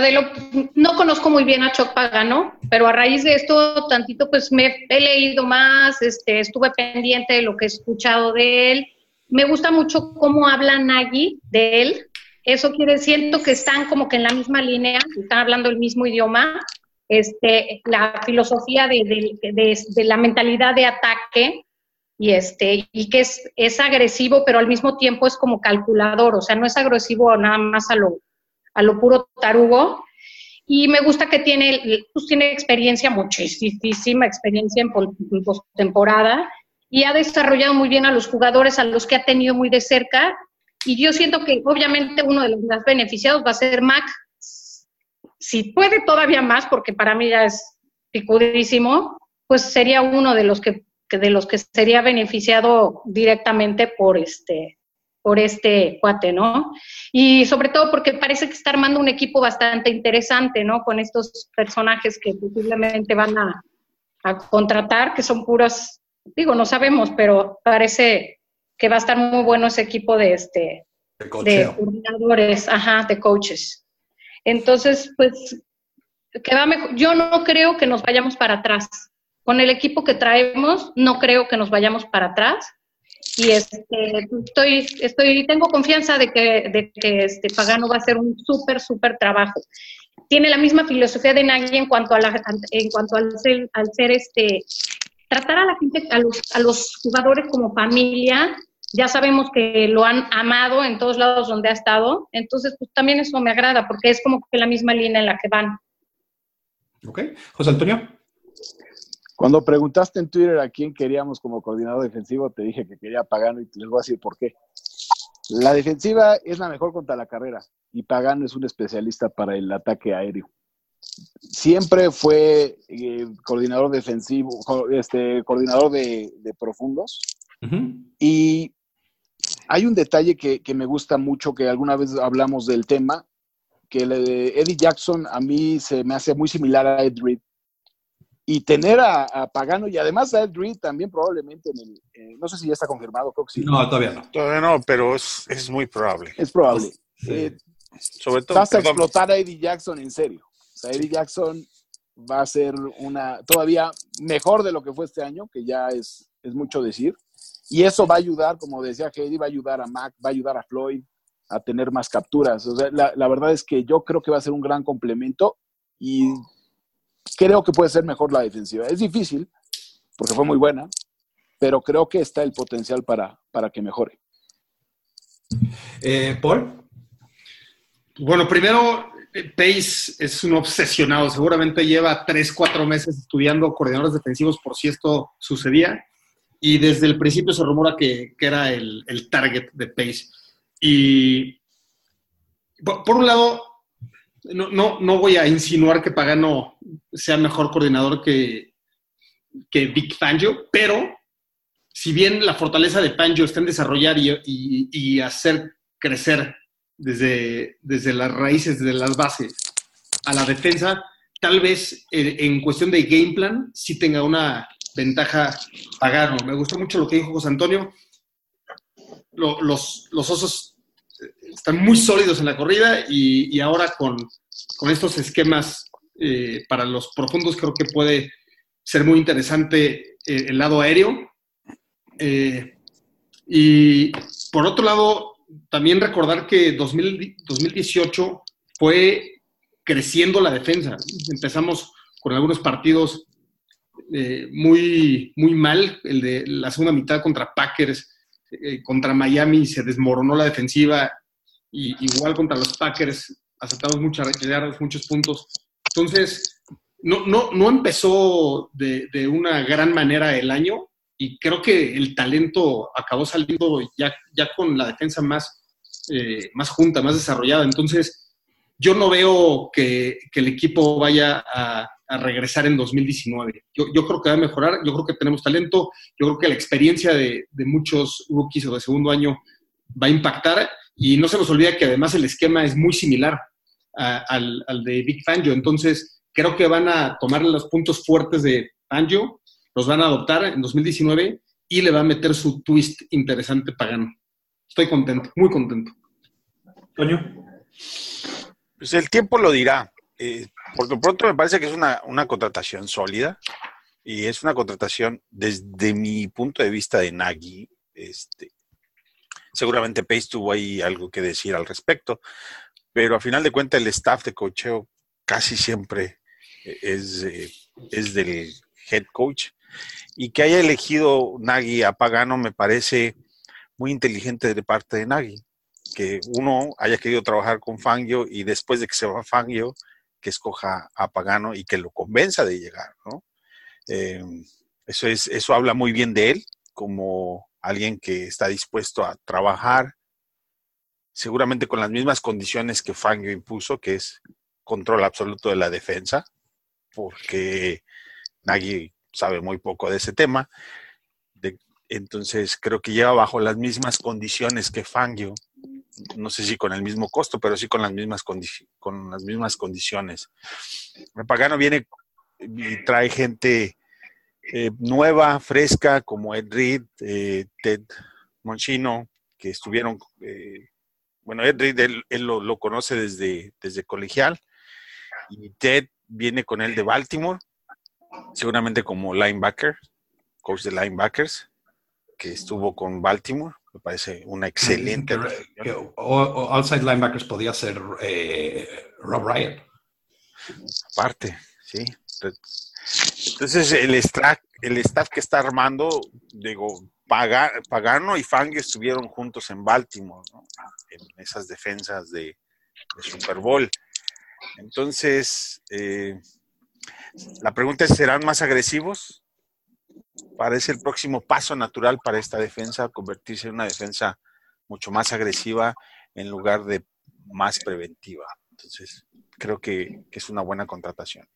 no conozco muy bien a Choc Pagano, pero a raíz de esto, tantito, pues me he leído más, este, estuve pendiente de lo que he escuchado de él. Me gusta mucho cómo habla Nagy de él. Eso quiere, siento que están como que en la misma línea, están hablando el mismo idioma. Este, la filosofía de, de- de- la mentalidad de ataque y este y que es, es agresivo, pero al mismo tiempo es como calculador, o sea, no es agresivo nada más a lo a lo puro tarugo. Y me gusta que tiene, pues tiene experiencia, muchísima experiencia en postemporada y ha desarrollado muy bien a los jugadores a los que ha tenido muy de cerca. Y yo siento que obviamente uno de los más beneficiados va a ser Mac. Si puede todavía más, porque para mí ya es picudísimo, pues sería uno de los que, de los que sería beneficiado directamente por este por este cuate, ¿no? Y sobre todo porque parece que está armando un equipo bastante interesante, ¿no? Con estos personajes que posiblemente van a, a contratar, que son puros, digo, no sabemos, pero parece que va a estar muy bueno ese equipo de este de coordinadores, ajá, de coaches. Entonces, pues, que va mejor. Yo no creo que nos vayamos para atrás. Con el equipo que traemos, no creo que nos vayamos para atrás. Y este, estoy, estoy, tengo confianza de que, de que este Pagano va a hacer un súper, súper trabajo. Tiene la misma filosofía de Nagy en cuanto a la, en cuanto al ser, al ser este, tratar a la gente, a los, a los jugadores como familia, ya sabemos que lo han amado en todos lados donde ha estado, entonces pues también eso me agrada porque es como que la misma línea en la que van. ¿Ok? José Antonio. Cuando preguntaste en Twitter a quién queríamos como coordinador defensivo, te dije que quería a Pagano y les voy a decir por qué. La defensiva es la mejor contra la carrera y Pagano es un especialista para el ataque aéreo. Siempre fue eh, coordinador defensivo, este, coordinador de, de profundos y hay un detalle que, que me gusta mucho, que alguna vez hablamos del tema, que el de Eddie Jackson a mí se me hace muy similar a Ed Reed. Y tener a, a Pagano y además a Ed Reed también probablemente en el, eh, no sé si ya está confirmado, creo que sí. No, todavía no. Todavía no, pero es, es muy probable. Es probable. Sí. Eh, Sobre todo, vas a perdón, explotar a Eddie Jackson en serio. Eddie Jackson va a ser una todavía mejor de lo que fue este año, que ya es, es mucho decir. Y eso va a ayudar, como decía Heidi, va a ayudar a Mac, va a ayudar a Floyd a tener más capturas. O sea, la, la verdad es que yo creo que va a ser un gran complemento y creo que puede ser mejor la defensiva. Es difícil, porque fue muy buena, pero creo que está el potencial para, para que mejore. Eh, Paul. Bueno, primero, Pace es un obsesionado. Seguramente lleva tres, cuatro meses estudiando coordinadores defensivos por si esto sucedía. Y desde el principio se rumora que, que era el, el target de Pace. Y por, un lado, no, no, no voy a insinuar que Pagano sea mejor coordinador que, que Vic Fangio, pero si bien la fortaleza de Fangio está en desarrollar y- y hacer crecer desde, desde las raíces, desde las bases a la defensa, tal vez eh, en cuestión de game plan sí tenga una ventaja Pagano. Me gustó mucho lo que dijo José Antonio. Lo- los, los osos eh, están muy sólidos en la corrida y, y ahora con, con estos esquemas eh, para los profundos creo que puede ser muy interesante eh, el lado aéreo. Eh, y por otro lado, también recordar que 2000 2018 fue creciendo la defensa. Empezamos con algunos partidos eh, muy, muy mal, el de la segunda mitad contra Packers, eh, contra Miami se desmoronó la defensiva, y igual contra los Packers aceptamos muchas yardas, muchos puntos. Entonces, no, no, no empezó de una gran manera el año, y creo que el talento acabó saliendo ya, ya con la defensa más, eh, más junta, más desarrollada. Entonces, yo no veo que, que el equipo vaya a, regresar en 2019. Yo, yo, creo que va a mejorar, yo creo que tenemos talento, yo creo que la experiencia de, de muchos rookies o de segundo año va a impactar y no se nos olvida que además el esquema es muy similar al, al de Big Fangio. Entonces, creo que van a tomar los puntos fuertes de Fangio los van a adoptar en 2019 y le va a meter su twist interesante pagano. Estoy contento, muy contento. Toño. Pues el tiempo lo dirá. Eh, por lo pronto me parece que es una, una, contratación sólida y es una contratación desde mi punto de vista de Nagy. Este, seguramente Pace tuvo ahí algo que decir al respecto, pero a final de cuentas el staff de cocheo casi siempre es, eh, es del head coach y que haya elegido Nagy a Pagano me parece muy inteligente de parte de Nagy. Que uno haya querido trabajar con Fangio y después de que se va Fangio, que escoja a Pagano y que lo convenza de llegar, ¿no? Eh, eso, es, eso habla muy bien de él como alguien que está dispuesto a trabajar seguramente con las mismas condiciones que Fangio impuso, que es control absoluto de la defensa, porque Nagy sabe muy poco de ese tema. Entonces creo que lleva bajo las mismas condiciones que Fangio, no sé si con el mismo costo, pero sí con las mismas, con las mismas condiciones. Pagano viene y trae gente eh, nueva, fresca, como Ed Reed, eh, Ted Monchino, que estuvieron, eh, bueno, Ed Reed, él, él lo, lo, conoce desde, desde colegial, y Ted viene con él de Baltimore, seguramente como linebacker, coach de linebackers, que estuvo con Baltimore. Me parece una excelente. Que, o, o outside linebackers podía ser eh, Rob Ryan. Aparte, sí. Entonces, el staff, el staff que está armando, digo, Pagano y Fangio estuvieron juntos en Baltimore, ¿no? en esas defensas de, de Super Bowl. Entonces, eh, La pregunta es, ¿serán más agresivos? Parece el próximo paso natural para esta defensa, convertirse en una defensa mucho más agresiva en lugar de más preventiva. Entonces, creo que, es una buena contratación.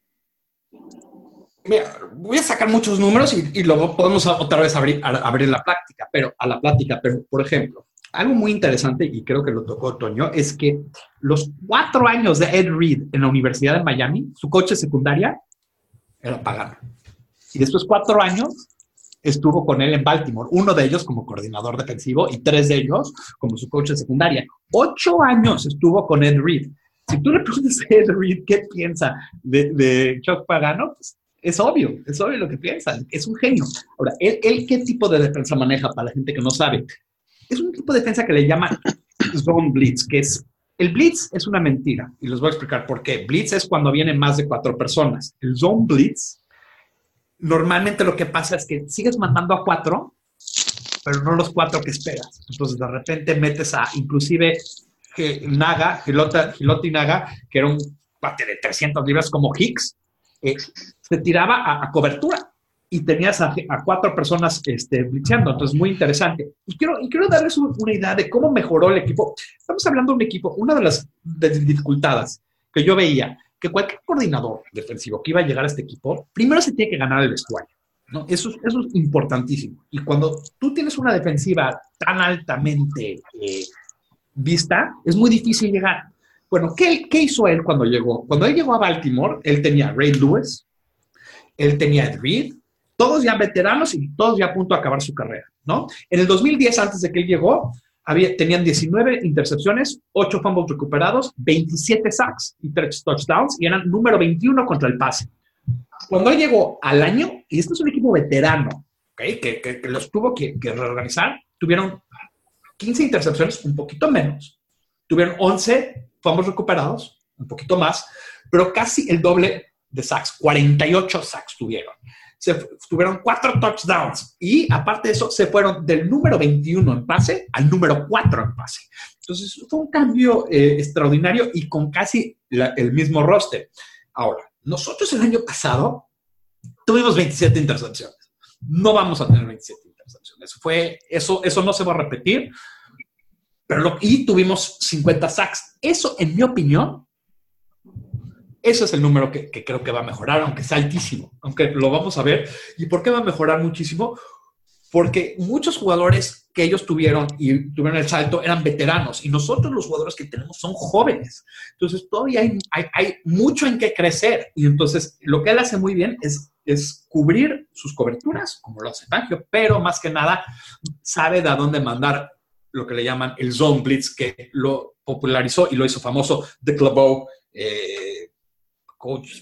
Voy a sacar muchos números y, luego podemos otra vez abrir, abrir la práctica, pero a la plática. Pero, por ejemplo, algo muy interesante, y creo que lo tocó Toño, es que los cuatro años de Ed Reed en la Universidad de Miami, su coche secundaria era Pagano. Y después cuatro años estuvo con él en Baltimore, uno de ellos como coordinador defensivo y tres de ellos como su coche secundaria. Ocho años estuvo con Ed Reed. Si tú le preguntas a Ed Reed qué piensa de, de Chuck Pagano, pues es obvio, es obvio lo que piensa, es un genio. Ahora, ¿él, él qué tipo de defensa maneja para la gente que no sabe? Es un tipo de defensa que le llaman zone blitz, que es, el blitz es una mentira, y les voy a explicar por qué. Blitz es cuando vienen más de cuatro personas. El zone blitz, normalmente lo que pasa es que sigues mandando a cuatro, pero no los cuatro que esperas. Entonces, de repente metes a, inclusive, que Naga, Gilota, Giloti Naga, que era un pate de 300 libras como Hicks, eh, se tiraba a cobertura y tenías a, a cuatro personas este, blitzeando. Entonces, muy interesante. Y quiero, y quiero darles un- una idea de cómo mejoró el equipo. Estamos hablando de un equipo, una de las de- dificultades que yo veía, que cualquier coordinador defensivo que iba a llegar a este equipo, primero se tiene que ganar el vestuario. ¿no? Eso, es- eso es importantísimo. Y cuando tú tienes una defensiva tan altamente eh, vista, es muy difícil llegar. Bueno, ¿qué, ¿qué hizo él cuando llegó? Cuando él llegó a Baltimore, él tenía Ray Lewis, él tenía a Ed Reed, todos ya veteranos y todos ya a punto de acabar su carrera, ¿no? En el 2010, antes de que él llegó, tenían 19 intercepciones, 8 fumbles recuperados, 27 sacks y 3 touchdowns y eran número 21 contra el pase. Cuando él llegó al año, y este es un equipo veterano, ¿ok? que, que- que los tuvo que, que reorganizar, tuvieron 15 intercepciones, un poquito menos, tuvieron 11 fumbles recuperados, un poquito más, pero casi el doble de sacks, 48 sacks tuvieron. Se tuvieron cuatro touchdowns y aparte de eso se fueron del número 21 en pase al número 4 en pase. Entonces fue un cambio eh, extraordinario y con casi el mismo roster. Ahora, nosotros el año pasado tuvimos 27 intercepciones. No vamos a tener 27 intercepciones. Fue, eso, eso no se va a repetir. Pero y tuvimos 50 sacks. Eso, en mi opinión, eso es el número que, creo que va a mejorar, aunque sea altísimo, aunque lo vamos a ver. ¿Y por qué va a mejorar muchísimo? Porque muchos jugadores que ellos tuvieron y tuvieron el salto eran veteranos y nosotros los jugadores que tenemos son jóvenes. Entonces todavía hay, mucho en qué crecer y entonces lo que él hace muy bien es, cubrir sus coberturas, como lo hace Fangio, pero más que nada sabe de a dónde mandar lo que le llaman el zone blitz, que lo popularizó y lo hizo famoso de Clubo, eh, coach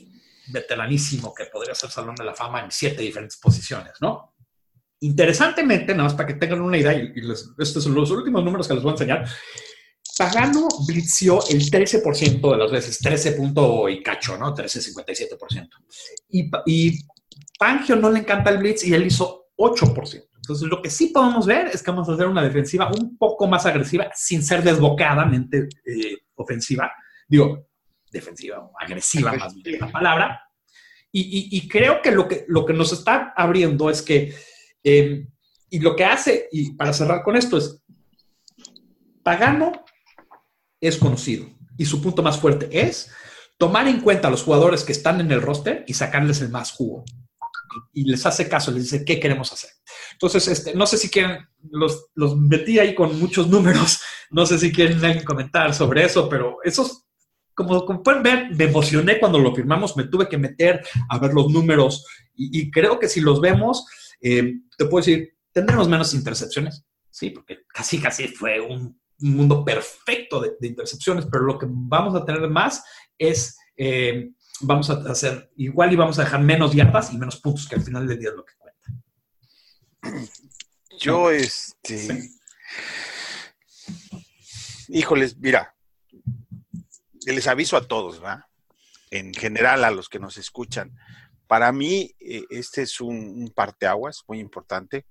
veteranísimo que podría ser Salón de la Fama en siete diferentes posiciones, ¿no? Interesantemente, nada más para que tengan una idea, y, les- estos son los últimos números que les voy a enseñar, Pagano blitzeó el 13% de las veces, 13 punto y cacho, ¿no? 13,57%. Y, y Fangio no le encanta el blitz y él hizo 8%. Entonces, lo que sí podemos ver es que vamos a hacer una defensiva un poco más agresiva, sin ser desbocadamente eh, ofensiva. Digo, defensiva o agresiva, más bien la palabra. Y, y- y creo que lo, que lo que nos está abriendo es que, eh, y lo que hace, y para cerrar con esto, es Pagano es conocido y su punto más fuerte es tomar en cuenta a los jugadores que están en el roster y sacarles el más jugo. Y, les hace caso, les dice qué queremos hacer. Entonces, este, no sé si quieren, los, los metí ahí con muchos números, no sé si quieren alguien comentar sobre eso, pero esos, como, como pueden ver, me emocioné cuando lo firmamos, me tuve que meter a ver los números y, y creo que si los vemos, eh, te puedo decir, tendremos menos intercepciones, sí, porque casi, casi fue un, un mundo perfecto de, de intercepciones, pero lo que vamos a tener más es, eh, vamos a hacer igual y vamos a dejar menos yardas y menos puntos, que al final del día es lo que cuenta. Yo, este. Híjoles, mira. Les aviso a todos, ¿verdad? En general a los que nos escuchan. Para mí, eh, este es un, un parteaguas muy importante.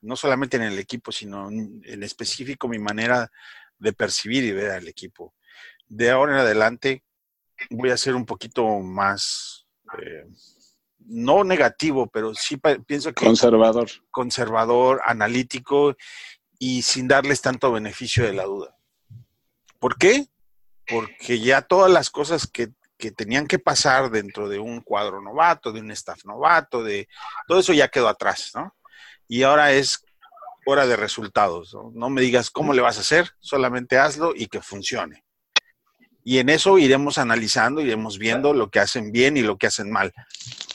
No solamente en el equipo, sino en, en específico mi manera de percibir y ver al equipo. De ahora en adelante voy a ser un poquito más eh, no negativo, pero sí pienso que Conservador. conservador, analítico y sin darles tanto beneficio de la duda. ¿Por qué? Porque ya todas las cosas que, que tenían que pasar dentro de un cuadro novato, de un staff novato, de todo eso ya quedó atrás, ¿no? Y ahora es hora de resultados, ¿no? No me digas cómo le vas a hacer, solamente hazlo y que funcione. Y en eso iremos analizando, iremos viendo lo que hacen bien y lo que hacen mal.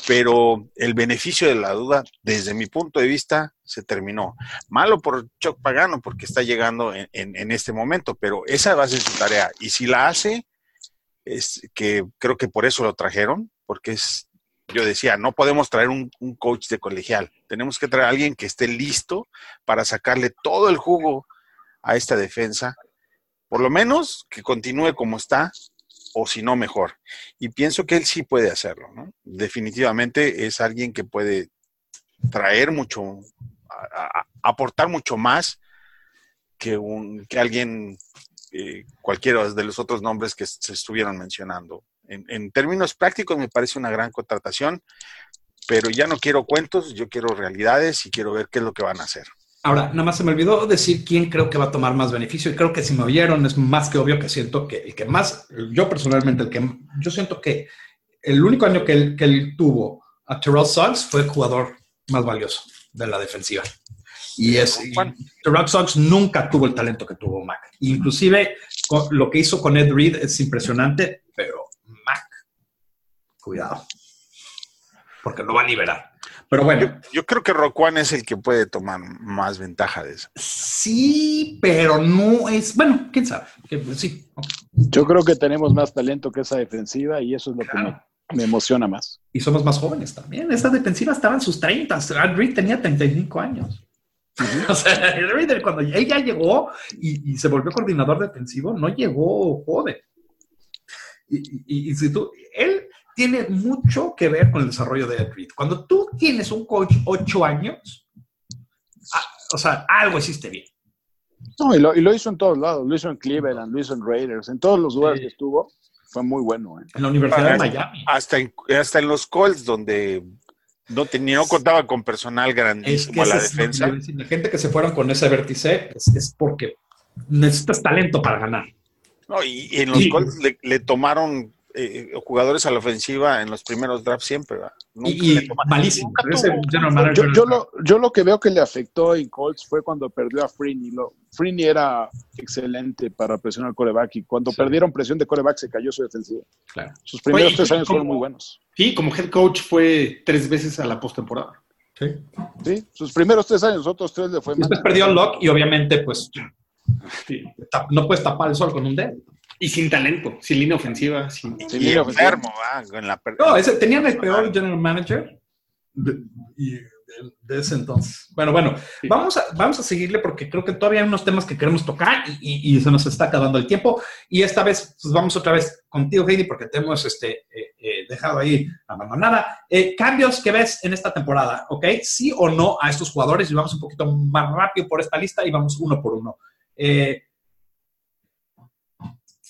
Pero el beneficio de la duda, desde mi punto de vista, se terminó. Malo por Chuck Pagano, porque está llegando en, en- este momento, pero esa va a ser su tarea. Y si la hace, es que creo que por eso lo trajeron, porque es, yo decía, no podemos traer un, un coach de colegial. Tenemos que traer a alguien que esté listo para sacarle todo el jugo a esta defensa. Por lo menos que continúe como está, o si no, mejor. Y pienso que él sí puede hacerlo, ¿no? Definitivamente es alguien que puede traer mucho, aportar mucho más que, un, que alguien, eh, cualquiera de los otros nombres que se estuvieron mencionando. En, en términos prácticos me parece una gran contratación, pero ya no quiero cuentos, yo quiero realidades y quiero ver qué es lo que van a hacer. Ahora, nada más se me olvidó decir quién creo que va a tomar más beneficio y creo que si me oyeron es más que obvio que siento que el que más, yo personalmente, el que yo siento que el único año que él, que él tuvo a Terrell Suggs fue el jugador más valioso de la defensiva. Y es, y. Terrell Suggs nunca tuvo el talento que tuvo Mac. Inclusive con- lo que hizo con Ed Reed es impresionante, pero Mac, cuidado, porque lo va a liberar. Pero bueno, Yo, yo creo que Roquan es el que puede tomar más ventaja de eso. Sí, pero no es. Bueno, quién sabe. Que, sí, Yo creo que tenemos más talento que esa defensiva y eso es lo que claro. me, me emociona más. Y somos más jóvenes también. Esta defensiva estaba en sus 30. Ed Reed tenía 35 años. O sea, Ed Reed, cuando él ya llegó y, y se volvió coordinador defensivo, no llegó joven. Y, y- y si tú, él tiene mucho que ver con el desarrollo de Ed Reed. Cuando tú tienes un coach 8 años, o sea, algo hiciste bien. No, y lo, y lo hizo en todos lados. Lo hizo en Cleveland, lo hizo en Raiders, en todos los lugares Sí. que estuvo. Fue muy bueno. ¿eh? En la Universidad de Miami. Hasta en, hasta en los Colts, donde no, tenía, no contaba con personal Es grandísimo que a la es defensa. decir. La gente que se fueron con ese vértice es, es porque necesitas talento para ganar. No, y, y en los Sí. Colts le, le tomaron eh, jugadores a la ofensiva en los primeros drafts siempre. ¿verdad? Nunca Y, malísimo. tuvo- Yo, yo lo, yo lo que veo que le afectó en Colts fue cuando perdió a Freeney. Lo, Freeney era excelente para presionar al coreback y cuando Sí. perdieron presión de coreback se cayó su defensiva. Claro. Sus primeros Oye, tres ¿y años fueron muy buenos. Sí, como head coach fue tres veces a la postemporada. Sí. Sí, sus primeros tres años, los otros tres le fue mal. Después perdió Locke y obviamente, pues, Sí. no puedes tapar el sol con un dedo. Y sin talento, sin línea ofensiva, sin... Y mira, enfermo, ¿verdad? En la per- No, ese, tenían el peor general manager de, y de- de ese entonces. Bueno, bueno, Sí. vamos a, vamos a seguirle porque creo que todavía hay unos temas que queremos tocar y, y- y se nos está acabando el tiempo. Y esta vez, pues vamos otra vez contigo, Heidi, porque te hemos este, eh, eh, dejado ahí abandonada. Eh, cambios que ves en esta temporada, ¿ok? Sí o no a estos jugadores y vamos un poquito más rápido por esta lista y vamos uno por uno. Eh,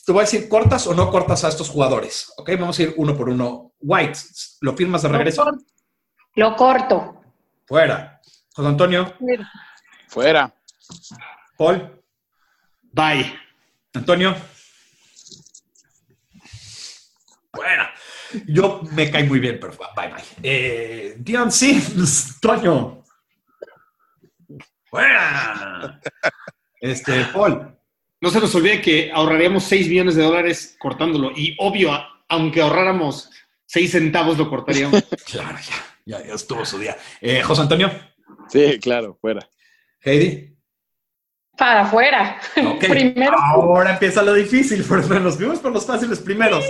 te voy a decir, ¿cortas o no cortas a estos jugadores? ¿Ok? Vamos a ir uno por uno. White, ¿lo firmas de regreso? Lo corto. Fuera. José Antonio, Fuera. Paul, Bye. Antonio. Fuera. Yo me cae muy bien, pero bye bye. Eh, Dion Sims, Toño. Fuera. Este, Paul. No se nos olvide que ahorraríamos 6 millones de dólares cortándolo. Y obvio, aunque ahorráramos 6 centavos, lo cortaríamos. Claro, ya, ya, ya estuvo su día. Eh, José Antonio, Sí, claro, fuera. Heidi. Para afuera. Ok. Primero. Ahora empieza lo difícil, porque nos fuimos por los fáciles primeros.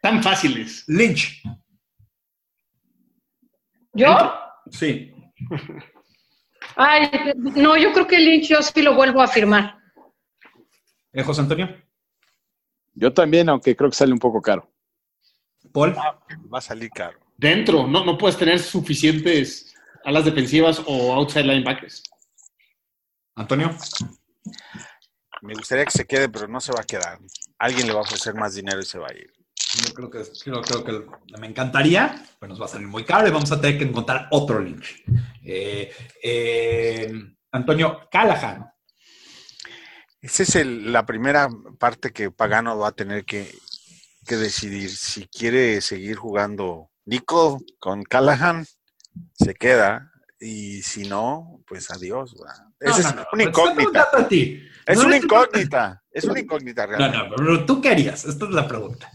Tan fáciles. Lynch. ¿Yo? Sí. Ay, no, yo creo que Lynch yo sí lo vuelvo a firmar. Eh, José Antonio. Yo también, aunque creo que sale un poco caro. Paul. Va a salir caro. Dentro, no, no puedes tener suficientes alas defensivas o outside linebackers. Antonio. Me gustaría que se quede, pero no se va a quedar. Alguien le va a ofrecer más dinero y se va a ir. Yo creo que, creo, creo que me encantaría, pero nos va a salir muy caro y vamos a tener que encontrar otro Lynch. Eh, eh, Antonio Callahan. Esa es el- la primera parte que Pagano va a tener que, que decidir. Si quiere seguir jugando Nico con Callahan, se queda. Y si no, pues adiós. Esa No, es no, no, una incógnita. preguntando a ti. Es No una incógnita. Es una incógnita No, realmente. no, pero tú qué harías? Esta es la pregunta.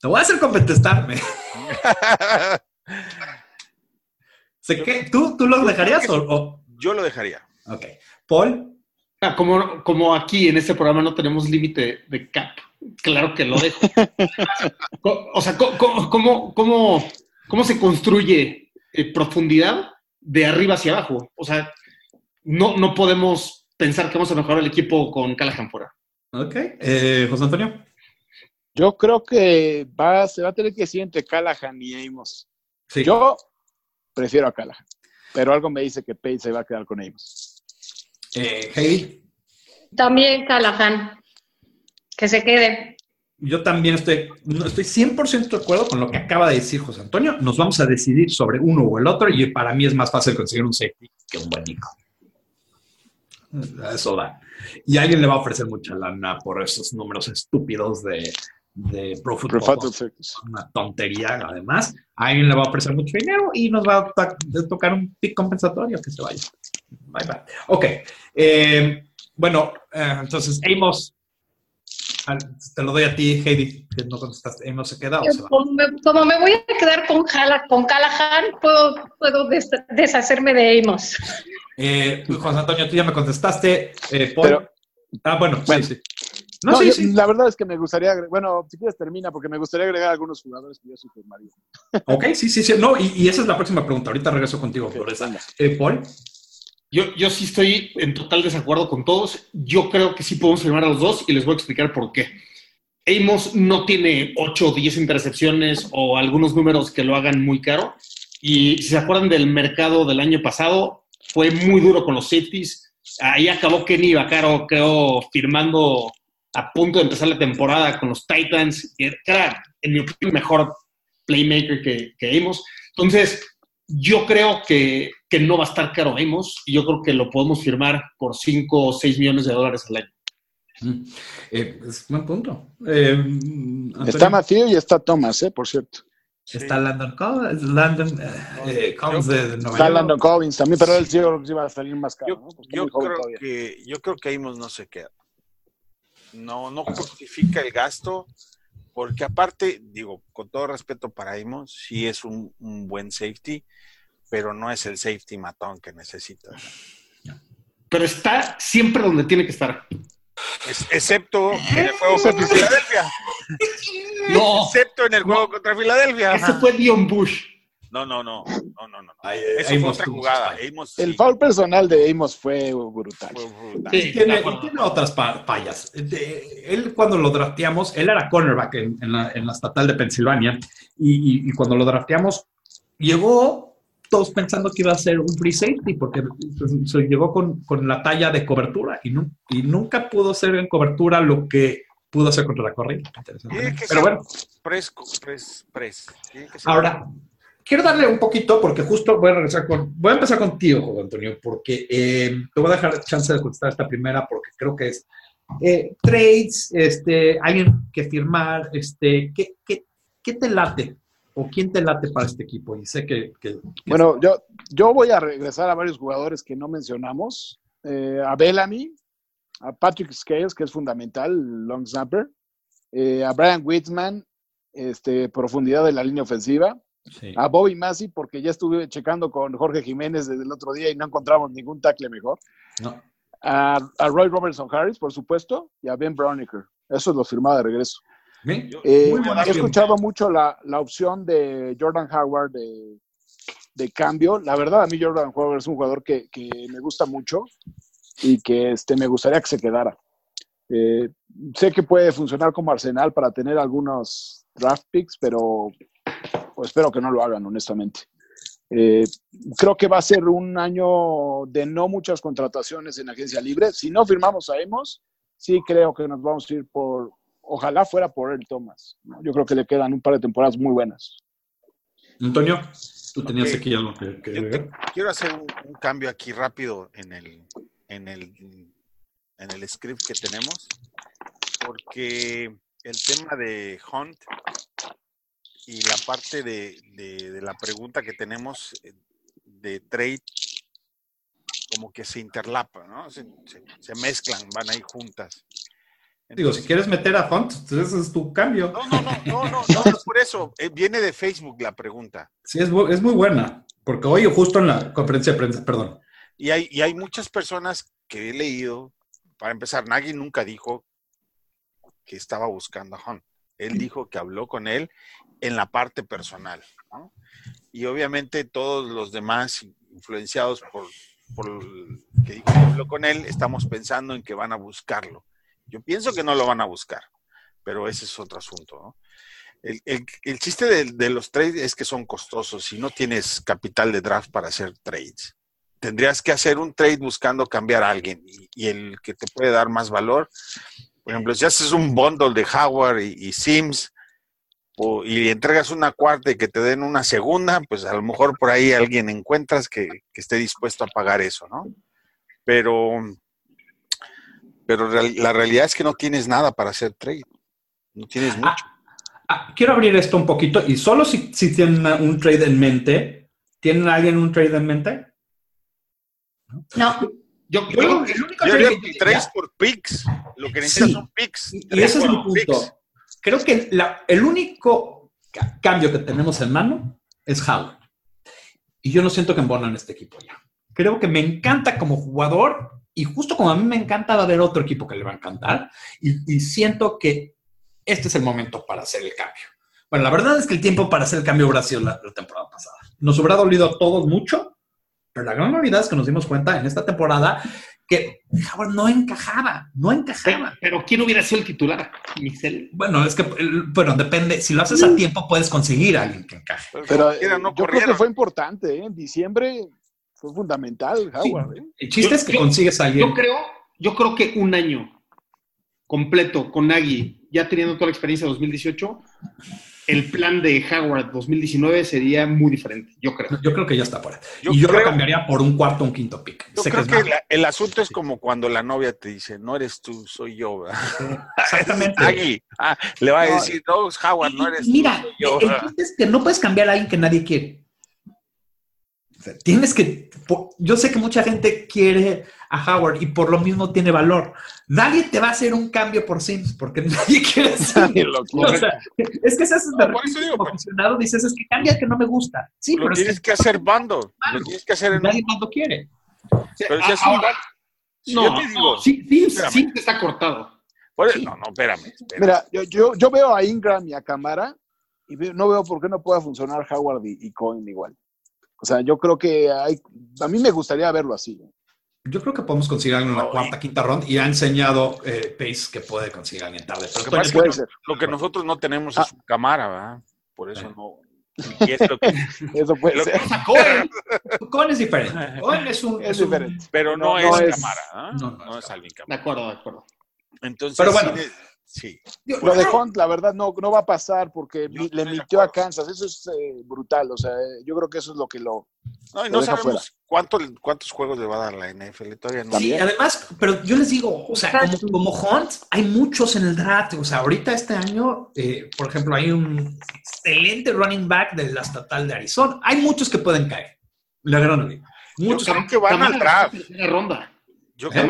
Te voy a hacer contestarme. ¿tú, ¿Tú lo dejarías o, o- Yo lo dejaría. Ok. Paul. Ah, como, como aquí en este programa no tenemos límite de cap, claro que lo dejo. O sea, co- ¿cómo, cómo, cómo se construye eh, profundidad de arriba hacia abajo? O sea, no, no podemos pensar que vamos a mejorar el equipo con Callahan fuera. Ok. Eh, José Antonio. Yo creo que va, se va a tener que decidir entre Callahan y Amos. Sí. Yo prefiero a Callahan, pero algo me dice que Page se va a quedar con Amos. Eh, Heidi. También Callahan. Que se quede. Yo también estoy, no, estoy 100% de acuerdo con lo que acaba de decir José Antonio. Nos vamos a decidir sobre uno o el otro y para mí es más fácil conseguir un safety que un buen Nico. Eso da. Y alguien le va a ofrecer mucha lana por esos números estúpidos de, de Pro Football. Pro. Una tontería, además. A alguien le va a ofrecer mucho dinero y nos va a to- tocar un pick compensatorio que se vaya. Bye bye. Ok. Eh, bueno, eh, entonces Amos, te lo doy a ti, Heidi, que no contestaste. Amos se queda o se va. Como me, como me voy a quedar con, con Callahan, puedo, puedo des- deshacerme de Amos. Eh, José Antonio, tú ya me contestaste. Eh, Paul. Pero- ah, bueno, Bueno. sí, sí. No, No, sí, yo- sí. La verdad es que me gustaría, bueno, si quieres termina, porque me gustaría agregar algunos jugadores que yo soy firmaría. Ok, sí, sí, sí. No, y, y esa es la próxima pregunta. Ahorita regreso contigo Ok, por esa. venga. Eh, Paul. Yo, yo sí estoy en total desacuerdo con todos. Yo creo que sí podemos firmar a los dos y les voy a explicar por qué. Amos no tiene 8 o 10 intercepciones o algunos números que lo hagan muy caro. Y si se acuerdan del mercado del año pasado, fue muy duro con los safeties. Ahí acabó Kenny Vaccaro, creo, firmando a punto de empezar la temporada con los Titans, que era, en mi opinión, mejor playmaker que, que Amos. Entonces, yo creo que, que no va a estar caro Amos y yo creo que lo podemos firmar por 5 o 6 millones de dólares al año. Mm. Eh, es buen punto. Eh. Está Matthew y está Thomas, ¿eh? Por cierto. Está Landon Collins, Landon, eh, eh, Collins de, Está. Landon Collins también, pero él sí sí va a salir más caro, Yo, creo todavía. que yo creo que Amos no se queda. No, no justifica el gasto, porque aparte, digo, con todo respeto para Amos, sí es un, un buen safety, pero no es el safety matón que necesita. Pero está siempre donde tiene que estar. Es- excepto en el juego contra Filadelfia. No, Excepto en el juego contra Filadelfia. ese fue Dion Bush. No, no, no, no, no, no. Ay, fue otra jugada. Amos El sí foul personal de Amos fue brutal. fue brutal. Sí, Y tiene, otras fallas. De- él cuando lo drafteamos, él era cornerback en, en la, en la estatal de Pensilvania y, y- y cuando lo drafteamos llegó todos pensando que iba a ser un free safety porque se llegó con, con la talla de cobertura y, nu- y nunca pudo ser en cobertura lo que pudo hacer contra la que Pero bueno. Tiene que ser- Ahora, quiero darle un poquito, porque justo voy a regresar con. Voy a empezar contigo, Antonio, porque eh, te voy a dejar chance de contestar esta primera, porque creo que es eh, trades, este, alguien que firmar, este, ¿qué, qué, qué te late? ¿O quién te late para este equipo? Y sé que. Bueno, yo, yo voy a regresar a varios jugadores que no mencionamos. Eh, a Bellamy, a Patrick Scales, que es fundamental, long snapper. eh, a Brian Whitman, este, profundidad de la línea ofensiva. Sí. A Bobby Massey, porque ya estuve checando con Jorge Jiménez desde el otro día y no encontramos ningún tackle mejor. No. A, a Roy Robertson Harris, por supuesto, y a Ben Browniker. Eso es lo firmado de regreso. Eh, he escuchado mucho la, la opción de Jordan Howard de, de cambio. La verdad, a mí Jordan Howard es un jugador que, que me gusta mucho y que este, me gustaría que se quedara. Eh, sé que puede funcionar como arsenal para tener algunos draft picks, pero pues, espero que no lo hagan, honestamente. Eh, creo que va a ser un año de no muchas contrataciones en agencia libre. Si no firmamos a Emos, sí creo que nos vamos a ir por ojalá fuera por él, Thomas. ¿no? Yo creo que le quedan un par de temporadas muy buenas. Antonio, tú tenías Ok. aquí algo que, que Yo te- quiero hacer un, un cambio aquí rápido en el, en el en el script que tenemos, porque el tema de Hunt y la parte de, de- de la pregunta que tenemos eh, de trade como que se interlapa, ¿no? Se, se- se mezclan, van ahí juntas. Digo, si quieres meter a Hunt, ese es tu cambio. No, no, no, no, no, no, es por eso. eh, viene de Facebook la pregunta. Sí, es, es muy buena. Porque hoy, justo en la conferencia de prensa, perdón, Y hay, y hay muchas personas que he leído, para empezar, Nagy nunca dijo que estaba buscando a Hunt. Él dijo que habló con él en la parte personal. Y obviamente todos los demás influenciados por, por el que dijo con él, estamos pensando en que van a buscarlo. Yo pienso que no lo van a buscar, pero ese es otro asunto. El, el- chiste de, de los trades es que son costosos y no tienes capital de draft para hacer trades tendrías que hacer un trade buscando cambiar a alguien y, el que te puede dar más valor. Por ejemplo, si haces un bundle de Howard y Sims o- y entregas una cuarta y que te den una segunda, pues a lo mejor por ahí alguien encuentras que, que esté dispuesto a pagar eso, ¿no? Pero, pero real- la realidad es que no tienes nada para hacer trade. No tienes mucho. Ah, quiero abrir esto un poquito y solo si, si tienen una- un trade en mente. ¿Tienen alguien un trade en mente? No, Yo, Yo, yo- el único Yo trade haría que- trades por picks. Lo que necesitas Sí. son picks. Y, ese es mi punto. picks. Creo que la- el único ca- cambio que tenemos en mano es Howard. Y yo no siento que embonan este equipo ya. Creo que me encanta como jugador y justo como a mí me encanta va a haber otro equipo que le va a encantar y, y siento que este es el momento para hacer el cambio. Bueno, la verdad es que el tiempo para hacer el cambio hubiera sido la, la temporada pasada. Nos hubiera dolido a todos mucho, pero la gran realidad es que nos dimos cuenta en esta temporada que Howard no encajaba, no encajaba. pero ¿quién hubiera sido el titular? Mixel. Bueno, es que, bueno, depende. Si lo haces a tiempo, puedes conseguir a alguien que encaje. Pero, Pero eh, no yo creo que fue importante. ¿eh? En diciembre fue fundamental, Howard. ¿eh? El chiste Yo- es que yo- consigues a alguien. Yo creo, yo creo que un año completo con Nagy, ya teniendo toda la experiencia de 2018, el plan de Howard 2019 sería muy diferente, yo creo. Yo creo que ya está fuera. Yo y yo lo cambiaría por un cuarto o un quinto pick. Yo Sé creo es que la- el asunto es como cuando la novia te dice, no eres tú, soy yo. Exactamente. Agui, ah, le va a No, decir, no, Howard, no eres Mira, tú, yo. el chiste es que no puedes cambiar a alguien que nadie quiere. O sea, tienes que. Yo sé que mucha gente quiere a Howard y por lo mismo tiene valor. Nadie te va a hacer un cambio por Sims porque nadie quiere lo O sea, es que se hace No, por eso digo, como dices, es que cambia que no me gusta. Sí, lo pero es tienes que que hacer bando, lo tienes que hacer en nadie lo quiere. Pero si es un Ahora, si no, yo te digo, no, sí, Sims, está cortado. no, no, espérame, espérame. Mira, yo, yo, yo veo a Ingram y a Camara y veo- no veo por qué no pueda funcionar Howard y, y Cohen igual. O sea, yo creo que hay, a mí me gustaría verlo así. ¿eh? Yo creo que podemos conseguir algo en la No, cuarta, quinta ronda y ha enseñado eh, Pace que puede conseguir alguien tarde. Pero Lo que Toño, pasa es que Puede no- ser. lo que nosotros no tenemos Ah. es una cámara, ¿verdad? Por eso no. y es lo que- Eso puede Lo- ser. Cohen, Cohen es diferente. Cohen es un. Es un- diferente. pero no, No, es, no es- cámara, ¿ah? no, no, no es es Alvin De Cámara. acuerdo, de acuerdo. Entonces, Pero bueno. sí, Lo de Hunt, la verdad, no, no va a pasar porque Yo le mintió a. Kansas. Eso es eh, brutal. O sea, yo creo que eso es lo que lo. No, y Lo no deja sabemos cuánto, cuántos juegos le va a dar la NFL. Todavía no. Sí, También. además, pero yo les digo, o sea, como, como Hunt, hay muchos en el draft. O sea, ahorita este año, eh, por ejemplo, hay un excelente running back de la estatal de Arizona. Hay muchos que pueden caer. La gran mayoría. Muchos. creo que van al draft. ronda. Yo creo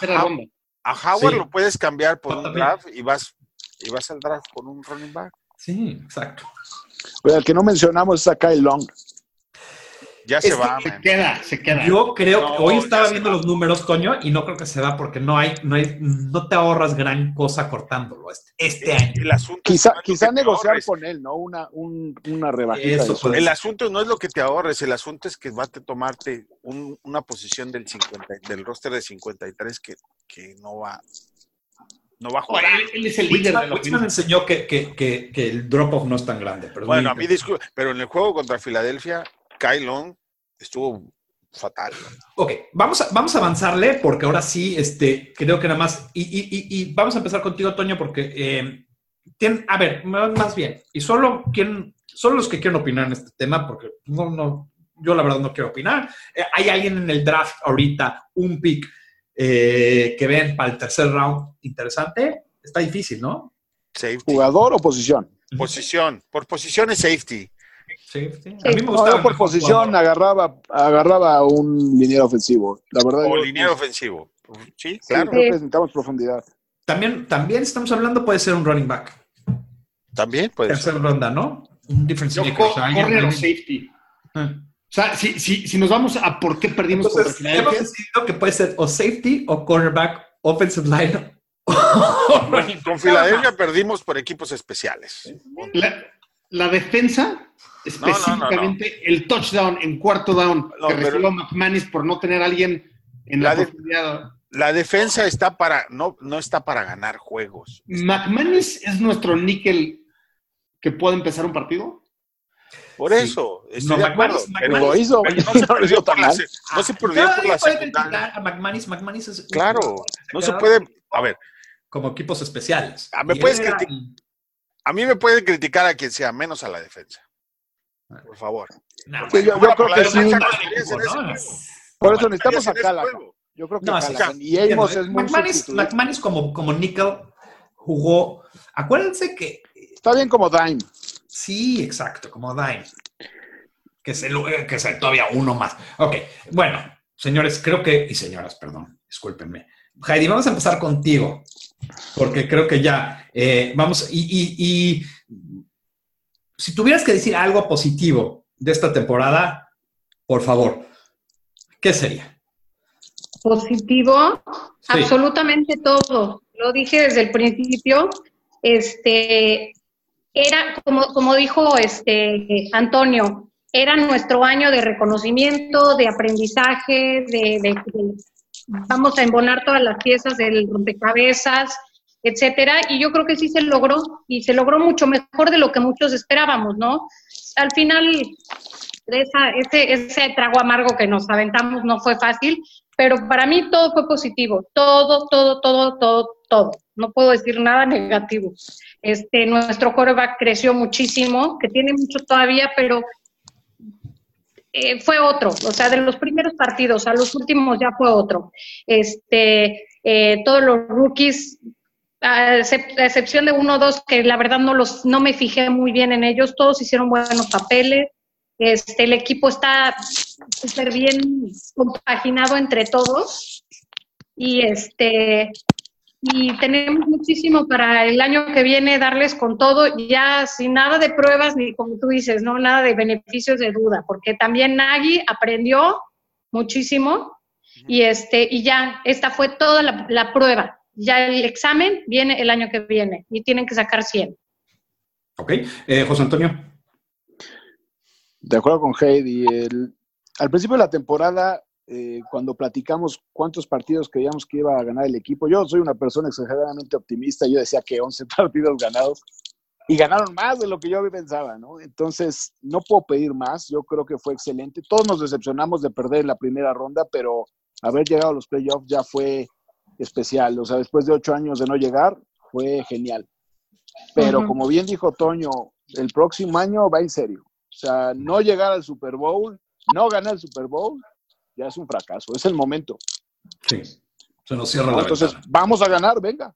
que ronda. a Howard Sí. lo puedes cambiar por un draft y vas, y vas al draft con un running back. Sí, exacto. Pero el que no mencionamos es a Kyle Long. Ya se va, Se man. queda, se queda. Yo creo No, que hoy estaba viendo va. los números, Toño, y no creo que se da porque no hay, no hay, no te ahorras gran cosa cortándolo este, este año. El asunto Quizá, no quizá negociar ahorres. con él, ¿no? Una, un- una rebajita. Eso. El asunto no es lo que te ahorres, el asunto es que va a te tomarte un- una posición del 50, del roster de 53 que, que no va no va a jugar. él, él es el líder de Witzman enseñó que, que, que, que el drop-off no es tan grande. Pero Bueno, a mí disculpe, pero en el juego contra Filadelfia, Kyle Long estuvo fatal. Ok, vamos a, vamos a avanzarle porque ahora sí, este, creo que nada más, y, y- y- y vamos a empezar contigo, Toño, porque, eh, tien- a ver, más más bien, y solo, quien, solo los que quieren opinar en este tema, porque no, no, yo la verdad no quiero opinar. Eh, ¿Hay alguien en el draft ahorita, un pick, eh, que ven para el tercer round interesante? Está difícil, ¿no? Safety. ¿Jugador o posición? Posición. Por posición es safety. Sí, sí. A mí me No, gusta yo por posición agarraba, agarraba a un liniero ofensivo. La verdad, O yo- liniero ofensivo. Sí, sí, claro. creo que necesitamos profundidad. También, también estamos hablando, puede ser un running back. También puede ser. Tercera ronda, ¿no? Un difference Yo maker. co- o safety. Ah. O sea, si, si, si nos vamos a por qué perdimos Entonces, contra hemos decidido que puede ser o safety o cornerback, offensive line Con. Filadelfia perdimos por equipos especiales. la, la defensa, específicamente el touchdown en cuarto down que recibió McManus por no tener a alguien en la, La de-. La defensa está para, no, no está para ganar juegos. ¿McManus es nuestro níquel que puede empezar un partido? Por Sí. eso, estoy No, de acuerdo. McManus- pero- Lo hizo, no se perdió por la, mal. se- no se perdió Cada por día la puede secundaria. criticar a McManus. McManus es un- Claro, no se puede. A ver, Como equipos especiales. Ah, me puedes era- a mí me puede criticar a quien sea, menos a la defensa. Por favor. No, Sí, yo- creo por que sí. Por eso necesitamos a juego. Yo creo que No. Y Amos Entiendo. es muy McManus, como, como nickel jugó. Acuérdense que Está bien como Dime. Sí, exacto, como Dime. Que es, el- eh, que es el- todavía uno más. Ok, bueno, señores, creo que, y señoras, perdón, discúlpenme. Heidi, vamos a empezar contigo, porque creo que ya eh, vamos, y, y- y si tuvieras que decir algo positivo de esta temporada, por favor, ¿qué sería? Positivo, Sí. absolutamente todo. Lo dije desde el principio. Este era como, como dijo este Antonio, era nuestro año de reconocimiento, de aprendizaje, de, de- de- vamos a embonar todas las piezas del rompecabezas, etcétera. Y yo creo que sí se logró y se logró mucho mejor de lo que muchos esperábamos, ¿no? Al final ese, ese trago amargo que nos aventamos no fue fácil, pero para mí todo fue positivo, todo, todo, todo, todo, todo. No puedo decir nada negativo. Este, nuestro coreback creció muchísimo, que tiene mucho todavía, pero eh, fue otro. O sea, de los primeros partidos a los últimos ya fue otro. Este, eh, todos los rookies, a excep- a excepción de uno o dos que la verdad no los, no me fijé muy bien en ellos, todos hicieron buenos papeles. Este, el equipo está súper bien compaginado entre todos y este y tenemos muchísimo para el año que viene darles con todo, ya sin nada de pruebas ni como tú dices, no nada de beneficios de duda, porque también Nagy aprendió muchísimo y este y ya esta fue toda la prueba. Ya el examen viene el año que viene y tienen que sacar 100. Ok, eh, José Antonio. De acuerdo con Heidi, el, al principio de la temporada, eh, cuando platicamos cuántos partidos creíamos que iba a ganar el equipo, yo soy una persona exageradamente optimista, yo decía que 11 partidos ganados y ganaron más de lo que yo pensaba, ¿no? Entonces, no puedo pedir más, yo creo que fue excelente. Todos nos decepcionamos de perder en la primera ronda, pero haber llegado a los playoffs ya fue especial, o sea, después de ocho años de no llegar, fue genial. Pero como bien dijo Toño, el próximo año va en serio. O sea, no llegar al Super Bowl, no ganar el Super Bowl, ya es un fracaso, es el momento. Sí, se nos cierra ¿no? la Entonces, ventana. vamos a ganar, venga.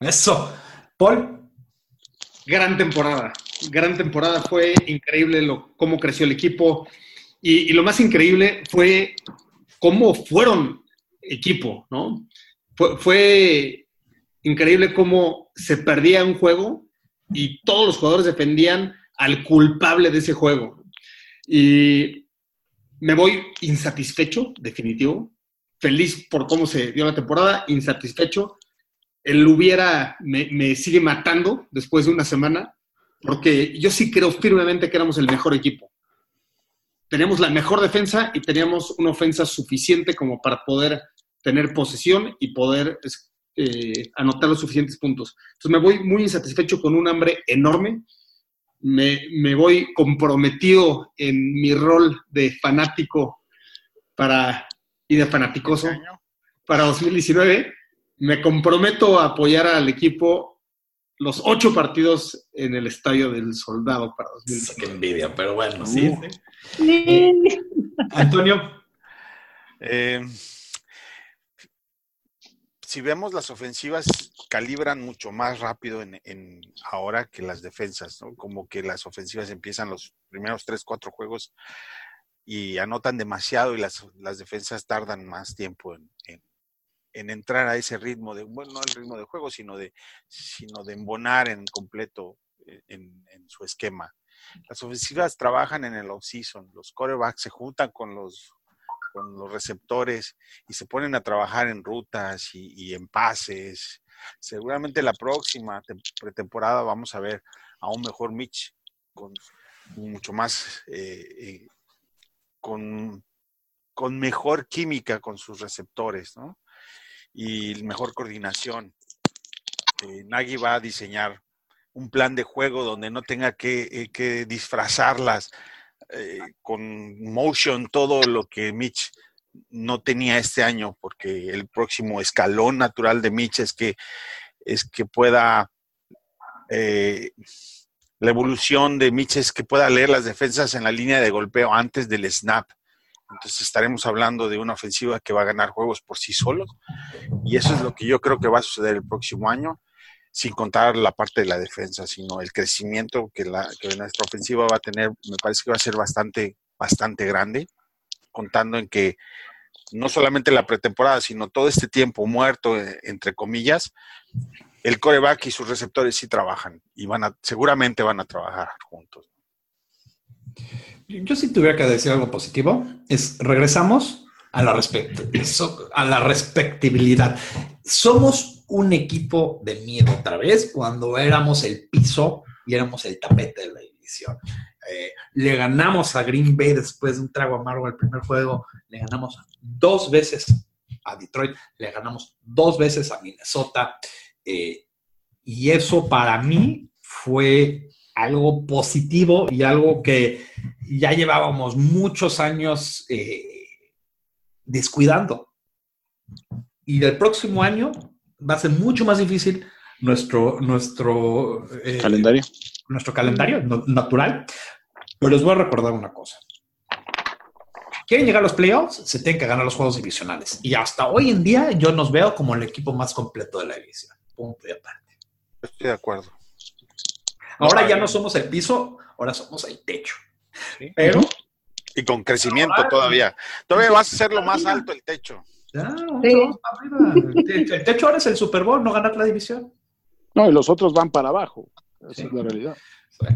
Eso. Paul. Gran temporada, gran temporada. Fue increíble lo, cómo creció el equipo y, y lo más increíble fue cómo fueron equipo, ¿no? Fue, increíble cómo se perdía un juego y todos los jugadores defendían al culpable de ese juego. Y me voy insatisfecho, definitivo, feliz por cómo se dio la temporada, insatisfecho. El hubiera me, me sigue matando después de una semana, porque yo sí creo firmemente que éramos el mejor equipo. Teníamos la mejor defensa y teníamos una ofensa suficiente como para poder tener posesión y poder es- eh, anotar los suficientes puntos. Entonces me voy muy insatisfecho con un hambre enorme. Me, me voy comprometido en mi rol de fanático para, y de fanaticoso para 2019. Me comprometo a apoyar al equipo los ocho partidos en el Estadio del Soldado para 2019. Qué envidia, pero bueno, sí. Uh. sí. Antonio. Eh, si vemos las ofensivas calibran mucho más rápido en, en ahora que las defensas, ¿no? Como que las ofensivas empiezan los primeros tres, cuatro juegos y anotan demasiado y las, defensas tardan más tiempo en, en, en entrar a ese ritmo de, bueno, no el ritmo de juego, sino de, sino de embonar en completo eh, en, en su esquema. Las ofensivas trabajan en el off-season, los quarterbacks se juntan con los con los receptores y se ponen a trabajar en rutas y, en pases. Seguramente la próxima pretemporada vamos a ver a un mejor Mitch con mucho más, eh, eh, con, con, mejor química con sus receptores, ¿no? Y mejor coordinación. Eh, va a diseñar un plan de juego donde no tenga que, que disfrazarlas eh, con motion todo lo que Mitch no tenía este año, porque el próximo escalón natural de Mitch es que, es que pueda, eh, la evolución de Mitch es que pueda leer las defensas en la línea de golpeo antes del snap. Entonces estaremos hablando de una ofensiva que va a ganar juegos por sí solos. Y eso es lo que yo creo que va a suceder el próximo año sin contar la parte de la defensa, sino el crecimiento que, la, que nuestra ofensiva va a tener, me parece que va a ser bastante, bastante grande, contando en que no solamente la pretemporada, sino todo este tiempo muerto, eh, entre comillas, el coreback y sus receptores sí trabajan y van a, seguramente van a trabajar juntos. Yo si tuviera que decir algo positivo, es regresamos a la, a la respectibilidad. Somos un equipo de miedo otra vez cuando éramos el piso y éramos el tapete de la división. Eh, le ganamos a Green Bay después de un trago amargo al primer juego, le ganamos dos veces a Detroit, le ganamos dos veces a Minnesota. Eh, y eso para mí fue algo positivo y algo que ya llevábamos muchos años eh, descuidando. Y del próximo año va a ser mucho más difícil nuestro, nuestro eh, calendario. Nuestro calendario natural. Pero les voy a recordar una cosa. Quieren llegar a los playoffs, se tienen que ganar los juegos divisionales. Y hasta hoy en día yo nos veo como el equipo más completo de la división. Punto y aparte. Estoy de acuerdo. Ahora ya no somos el piso, ahora somos el techo. ¿Sí? Pero. Y con crecimiento todavía. Todavía vas a ser lo más alto el techo. Ya, sí. el, el techo ahora es el Super Bowl, no ganar la división. No, y los otros van para abajo. Esa sí. es la realidad. Sí.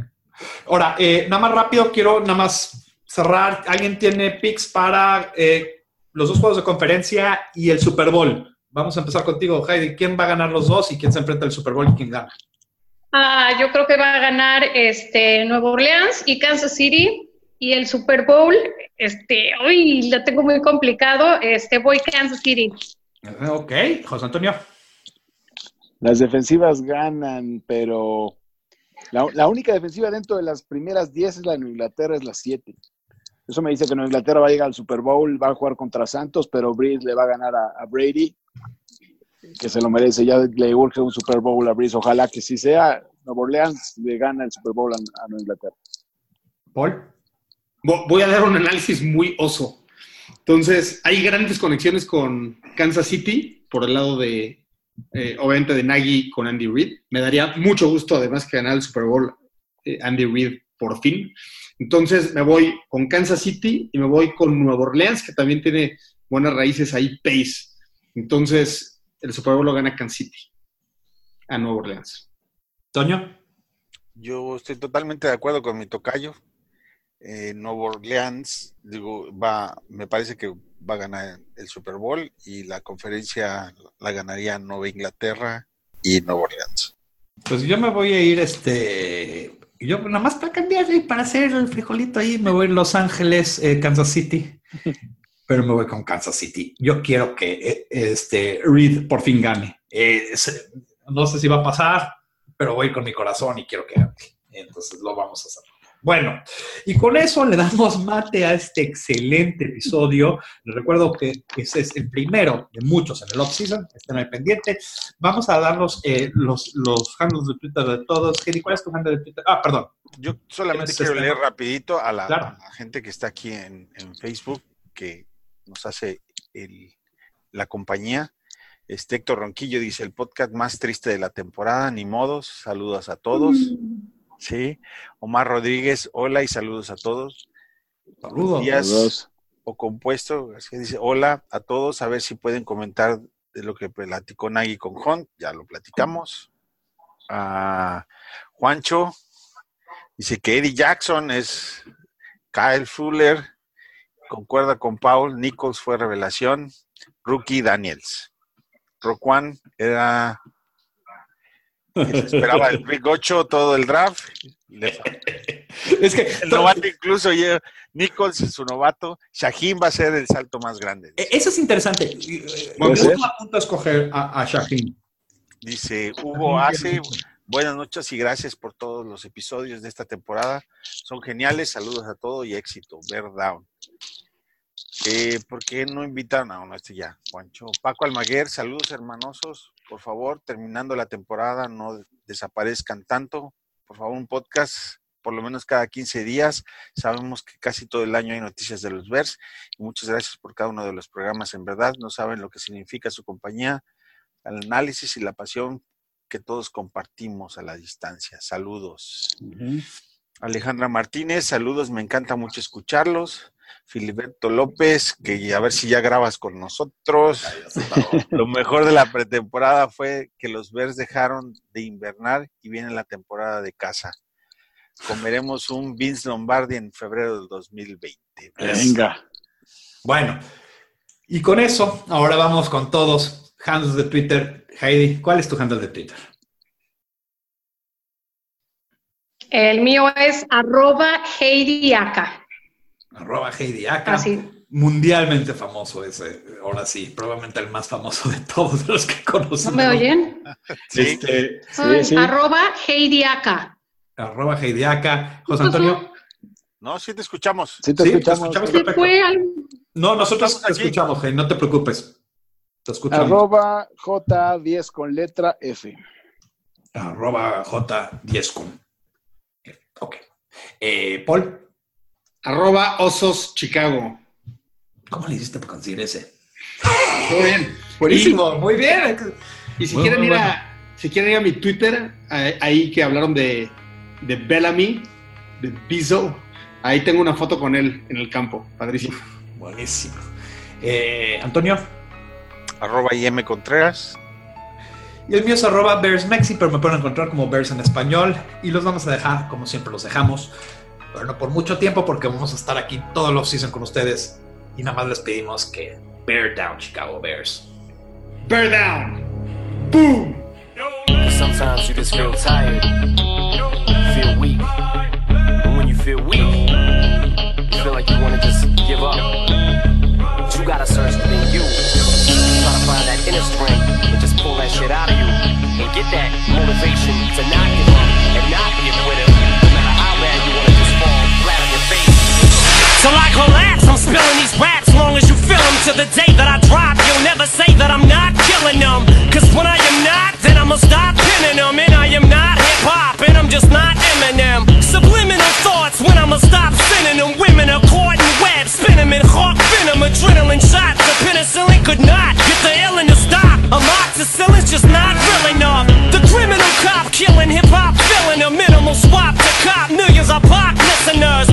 Ahora, eh, nada más rápido, quiero nada más cerrar. ¿Alguien tiene picks para eh, los dos juegos de conferencia y el Super Bowl? Vamos a empezar contigo, Heidi. ¿Quién va a ganar los dos y quién se enfrenta al Super Bowl y quién gana? Ah, yo creo que va a ganar este Nuevo Orleans y Kansas City. Y el Super Bowl, este, hoy lo tengo muy complicado, este, voy Kansas City. Ok, José Antonio. Las defensivas ganan, pero la, la, única defensiva dentro de las primeras 10 es la de Inglaterra, es la 7. Eso me dice que Nueva Inglaterra va a llegar al Super Bowl, va a jugar contra Santos, pero Breeze le va a ganar a, a Brady, que se lo merece. Ya le urge un Super Bowl a Breeze, ojalá que sí sea. Nueva Orleans le gana el Super Bowl a, a Nueva Inglaterra. Paul. Voy a dar un análisis muy oso. Entonces, hay grandes conexiones con Kansas City por el lado de, eh, obviamente, de Nagy con Andy Reid. Me daría mucho gusto, además, que ganara el Super Bowl eh, Andy Reid por fin. Entonces, me voy con Kansas City y me voy con Nueva Orleans, que también tiene buenas raíces ahí, Pace. Entonces, el Super Bowl lo gana Kansas City a Nueva Orleans. Toño. Yo estoy totalmente de acuerdo con mi tocayo eh, Nueva Orleans, digo, va, me parece que va a ganar el Super Bowl y la conferencia la ganaría Nueva Inglaterra y Nueva Orleans. Pues yo me voy a ir, este, yo nada más para cambiar y para hacer el frijolito ahí, me voy a Los Ángeles, eh, Kansas City, pero me voy con Kansas City. Yo quiero que eh, este Reed por fin gane. Eh, no sé si va a pasar, pero voy con mi corazón y quiero que gane. Entonces lo vamos a hacer. Bueno, y con eso le damos mate a este excelente episodio. Les recuerdo que ese es el primero de muchos en el off-season, estén ahí pendiente. Vamos a darnos eh, los, los handles de Twitter de todos. Kenny, ¿cuál es tu handle de Twitter? Ah, perdón. Yo solamente quiero este, leer rapidito a la, Claro. a la gente que está aquí en, en Facebook, que nos hace el- la compañía. Este Héctor Ronquillo dice, el podcast más triste de la temporada, ni modos, saludos a todos. Sí. Omar Rodríguez, hola y saludos a todos. Saludos. Díaz Saludos. o compuesto, así dice, hola a todos, a ver si pueden comentar de lo que platicó Nagui con Hunt, ya lo platicamos. Ah, Juancho dice que Eddie Jackson es Kyle Fuller, concuerda con Paul, Nichols fue revelación, Rookie Daniels. Roquan era se esperaba el Big 8 todo el draft. Le Es que el novato incluso, Nichols, su novato, Shaheen va a ser el salto más grande. Eh, Eso es interesante. Eh, Yo ser. estuve a escoger a, a Shaheen. Dice Hugo Ace, buenas noches y gracias por todos los episodios de esta temporada. Son geniales, saludos a todos y éxito. Bear down. Eh, ¿Por qué no invitaron a uno? Este ya, Juancho. Paco Almaguer, saludos hermanosos. Por favor, terminando la temporada, no desaparezcan tanto. Por favor, un podcast por lo menos cada 15 días. Sabemos que casi todo el año hay noticias de los Bears. Y muchas gracias por cada uno de los programas. En verdad, no saben lo que significa su compañía, el análisis y la pasión que todos compartimos a la distancia. Saludos. Alejandra Martínez, saludos, me encanta mucho escucharlos. Filiberto López, que a ver si ya grabas con nosotros. Lo mejor de la pretemporada fue que los Bears dejaron de invernar y viene la temporada de casa. Comeremos un Vince Lombardi en febrero del 2020. Venga. Bueno, y con eso, ahora vamos con todos. Handles de Twitter. Heidi, ¿cuál es tu handle de Twitter? El mío es arroba heidiaca. Arroba Heidi Aka. Así. Mundialmente famoso ese. Ahora sí, probablemente el más famoso de todos los que ¿No conocen. me oyen? Sí. Este, Soy sí. arroba heidiaca. arroba Heidi Aka. José Antonio. No, sí te escuchamos. Sí, te Sí, te escuchamos. escuchamos. Fue al... No, nosotros Estamos te aquí. escuchamos, Heidi, no te preocupes. Te escuchamos. Arroba J10 con letra F. Arroba J10 con. Ok. Eh, Paul, Arroba Osos Chicago. ¿cómo le hiciste para conseguir ese? Todo bien. Buenísimo, muy bien. Y si Muy, quieren muy ir bueno. a, si quieren ir a mi Twitter, ahí- ahí que hablaron de, de Bellamy, de Bizzo, ahí tengo una foto con él en el campo. Padrísimo. Buenísimo. Eh, Antonio. Arroba IM Contreras. Y el mío es arroba Bears Mexi, pero me pueden encontrar como Bears en español. Y los vamos a dejar, como siempre los dejamos, pero no por mucho tiempo, porque vamos a estar aquí todos los season con ustedes. Y nada más les pedimos que Bear Down, Chicago Bears. Bear down. Boom. Sometimes you just feel tired, feel weak. And when you feel weak, you feel like you wanna just give up. But you gotta search within you. Try to find that inner strength and just pull that shit out of you. And get that motivation to not give up and not be So I collapse, I'm spilling these raps long as you feel them to the day that I drop. You'll never say that I'm not killing them. Cause when I am not, then I'ma stop pinning them. And I am not hip hop, and I'm just not Eminem. Subliminal thoughts when I'ma stop sending them. Women are caught in webs, spin 'em in hawk venom. Adrenaline shots, the penicillin could not get the illin to stop. Amoxicillin's just not real enough. The criminal cop killing hip hop, filling a minimal swap to cop millions of pop listeners.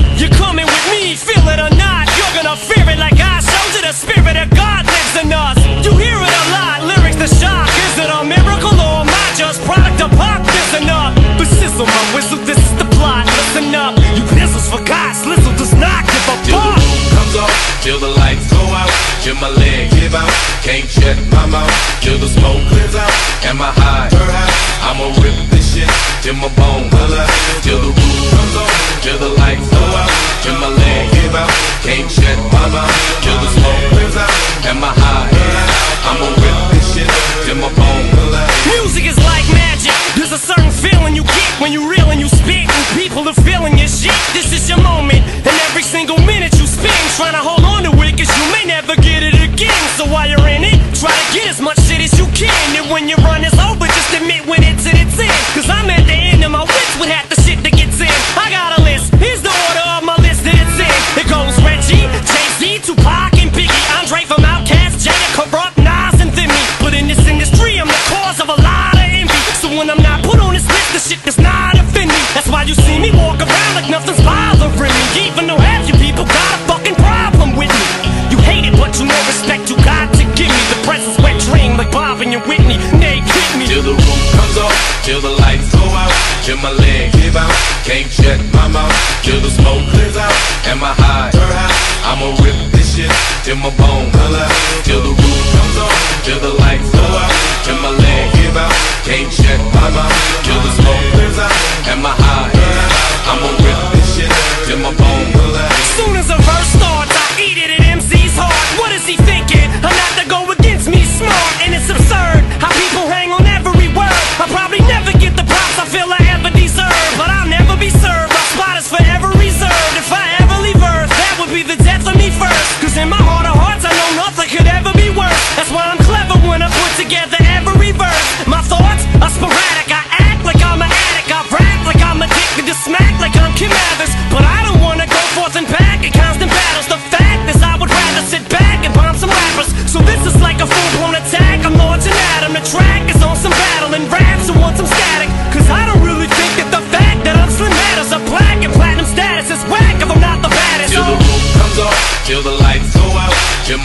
Till the lights go out, till my leg give out, can't shut my mouth, till the smoke clears out, and my high, her high, I'ma rip this shit, till my bones holla, till the roof comes off, till the lights go out, till my leg give out, can't shut my mouth, till the smoke clears out, and my high, her high, I'ma rip this shit, till my bones holla. Music is like magic. There's a certain feeling you get when you reel and you spit, and people are feeling your shit. This never get it again. So while you're in it, try to get as much shit as you can. And when your run is over, just admit when it's at its end. Cause I'm at the end of my wits with half the shit that gets in. I got a list, here's the order of my list that it's in. It goes Reggie, Jay-Z, Tupac, and Biggie. Andre from Outkast, Jada, Corrupt, Nas, and Thimmy But in this industry, I'm the cause of a lot of envy. So when I'm not put on this list, the shit does not offend me That's why you see me walk around like nothing's bothering me. Even Can't shut my mouth till the smoke clears out. And my high, her high. I'ma rip this shit till my bone color. Till the roof comes on, till the lights go out. Till my leg give out. Can't shut my mouth till the smoke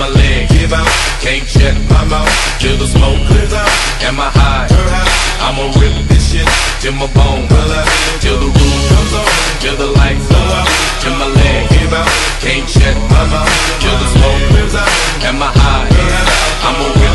my leg give out, can't shut my mouth till the smoke clears out. and my high? I'ma rip this shit till my bone till the roof comes on, till the lights go out, till my leg give out, can't shut my mouth till the smoke clears out. and my high? I'ma rip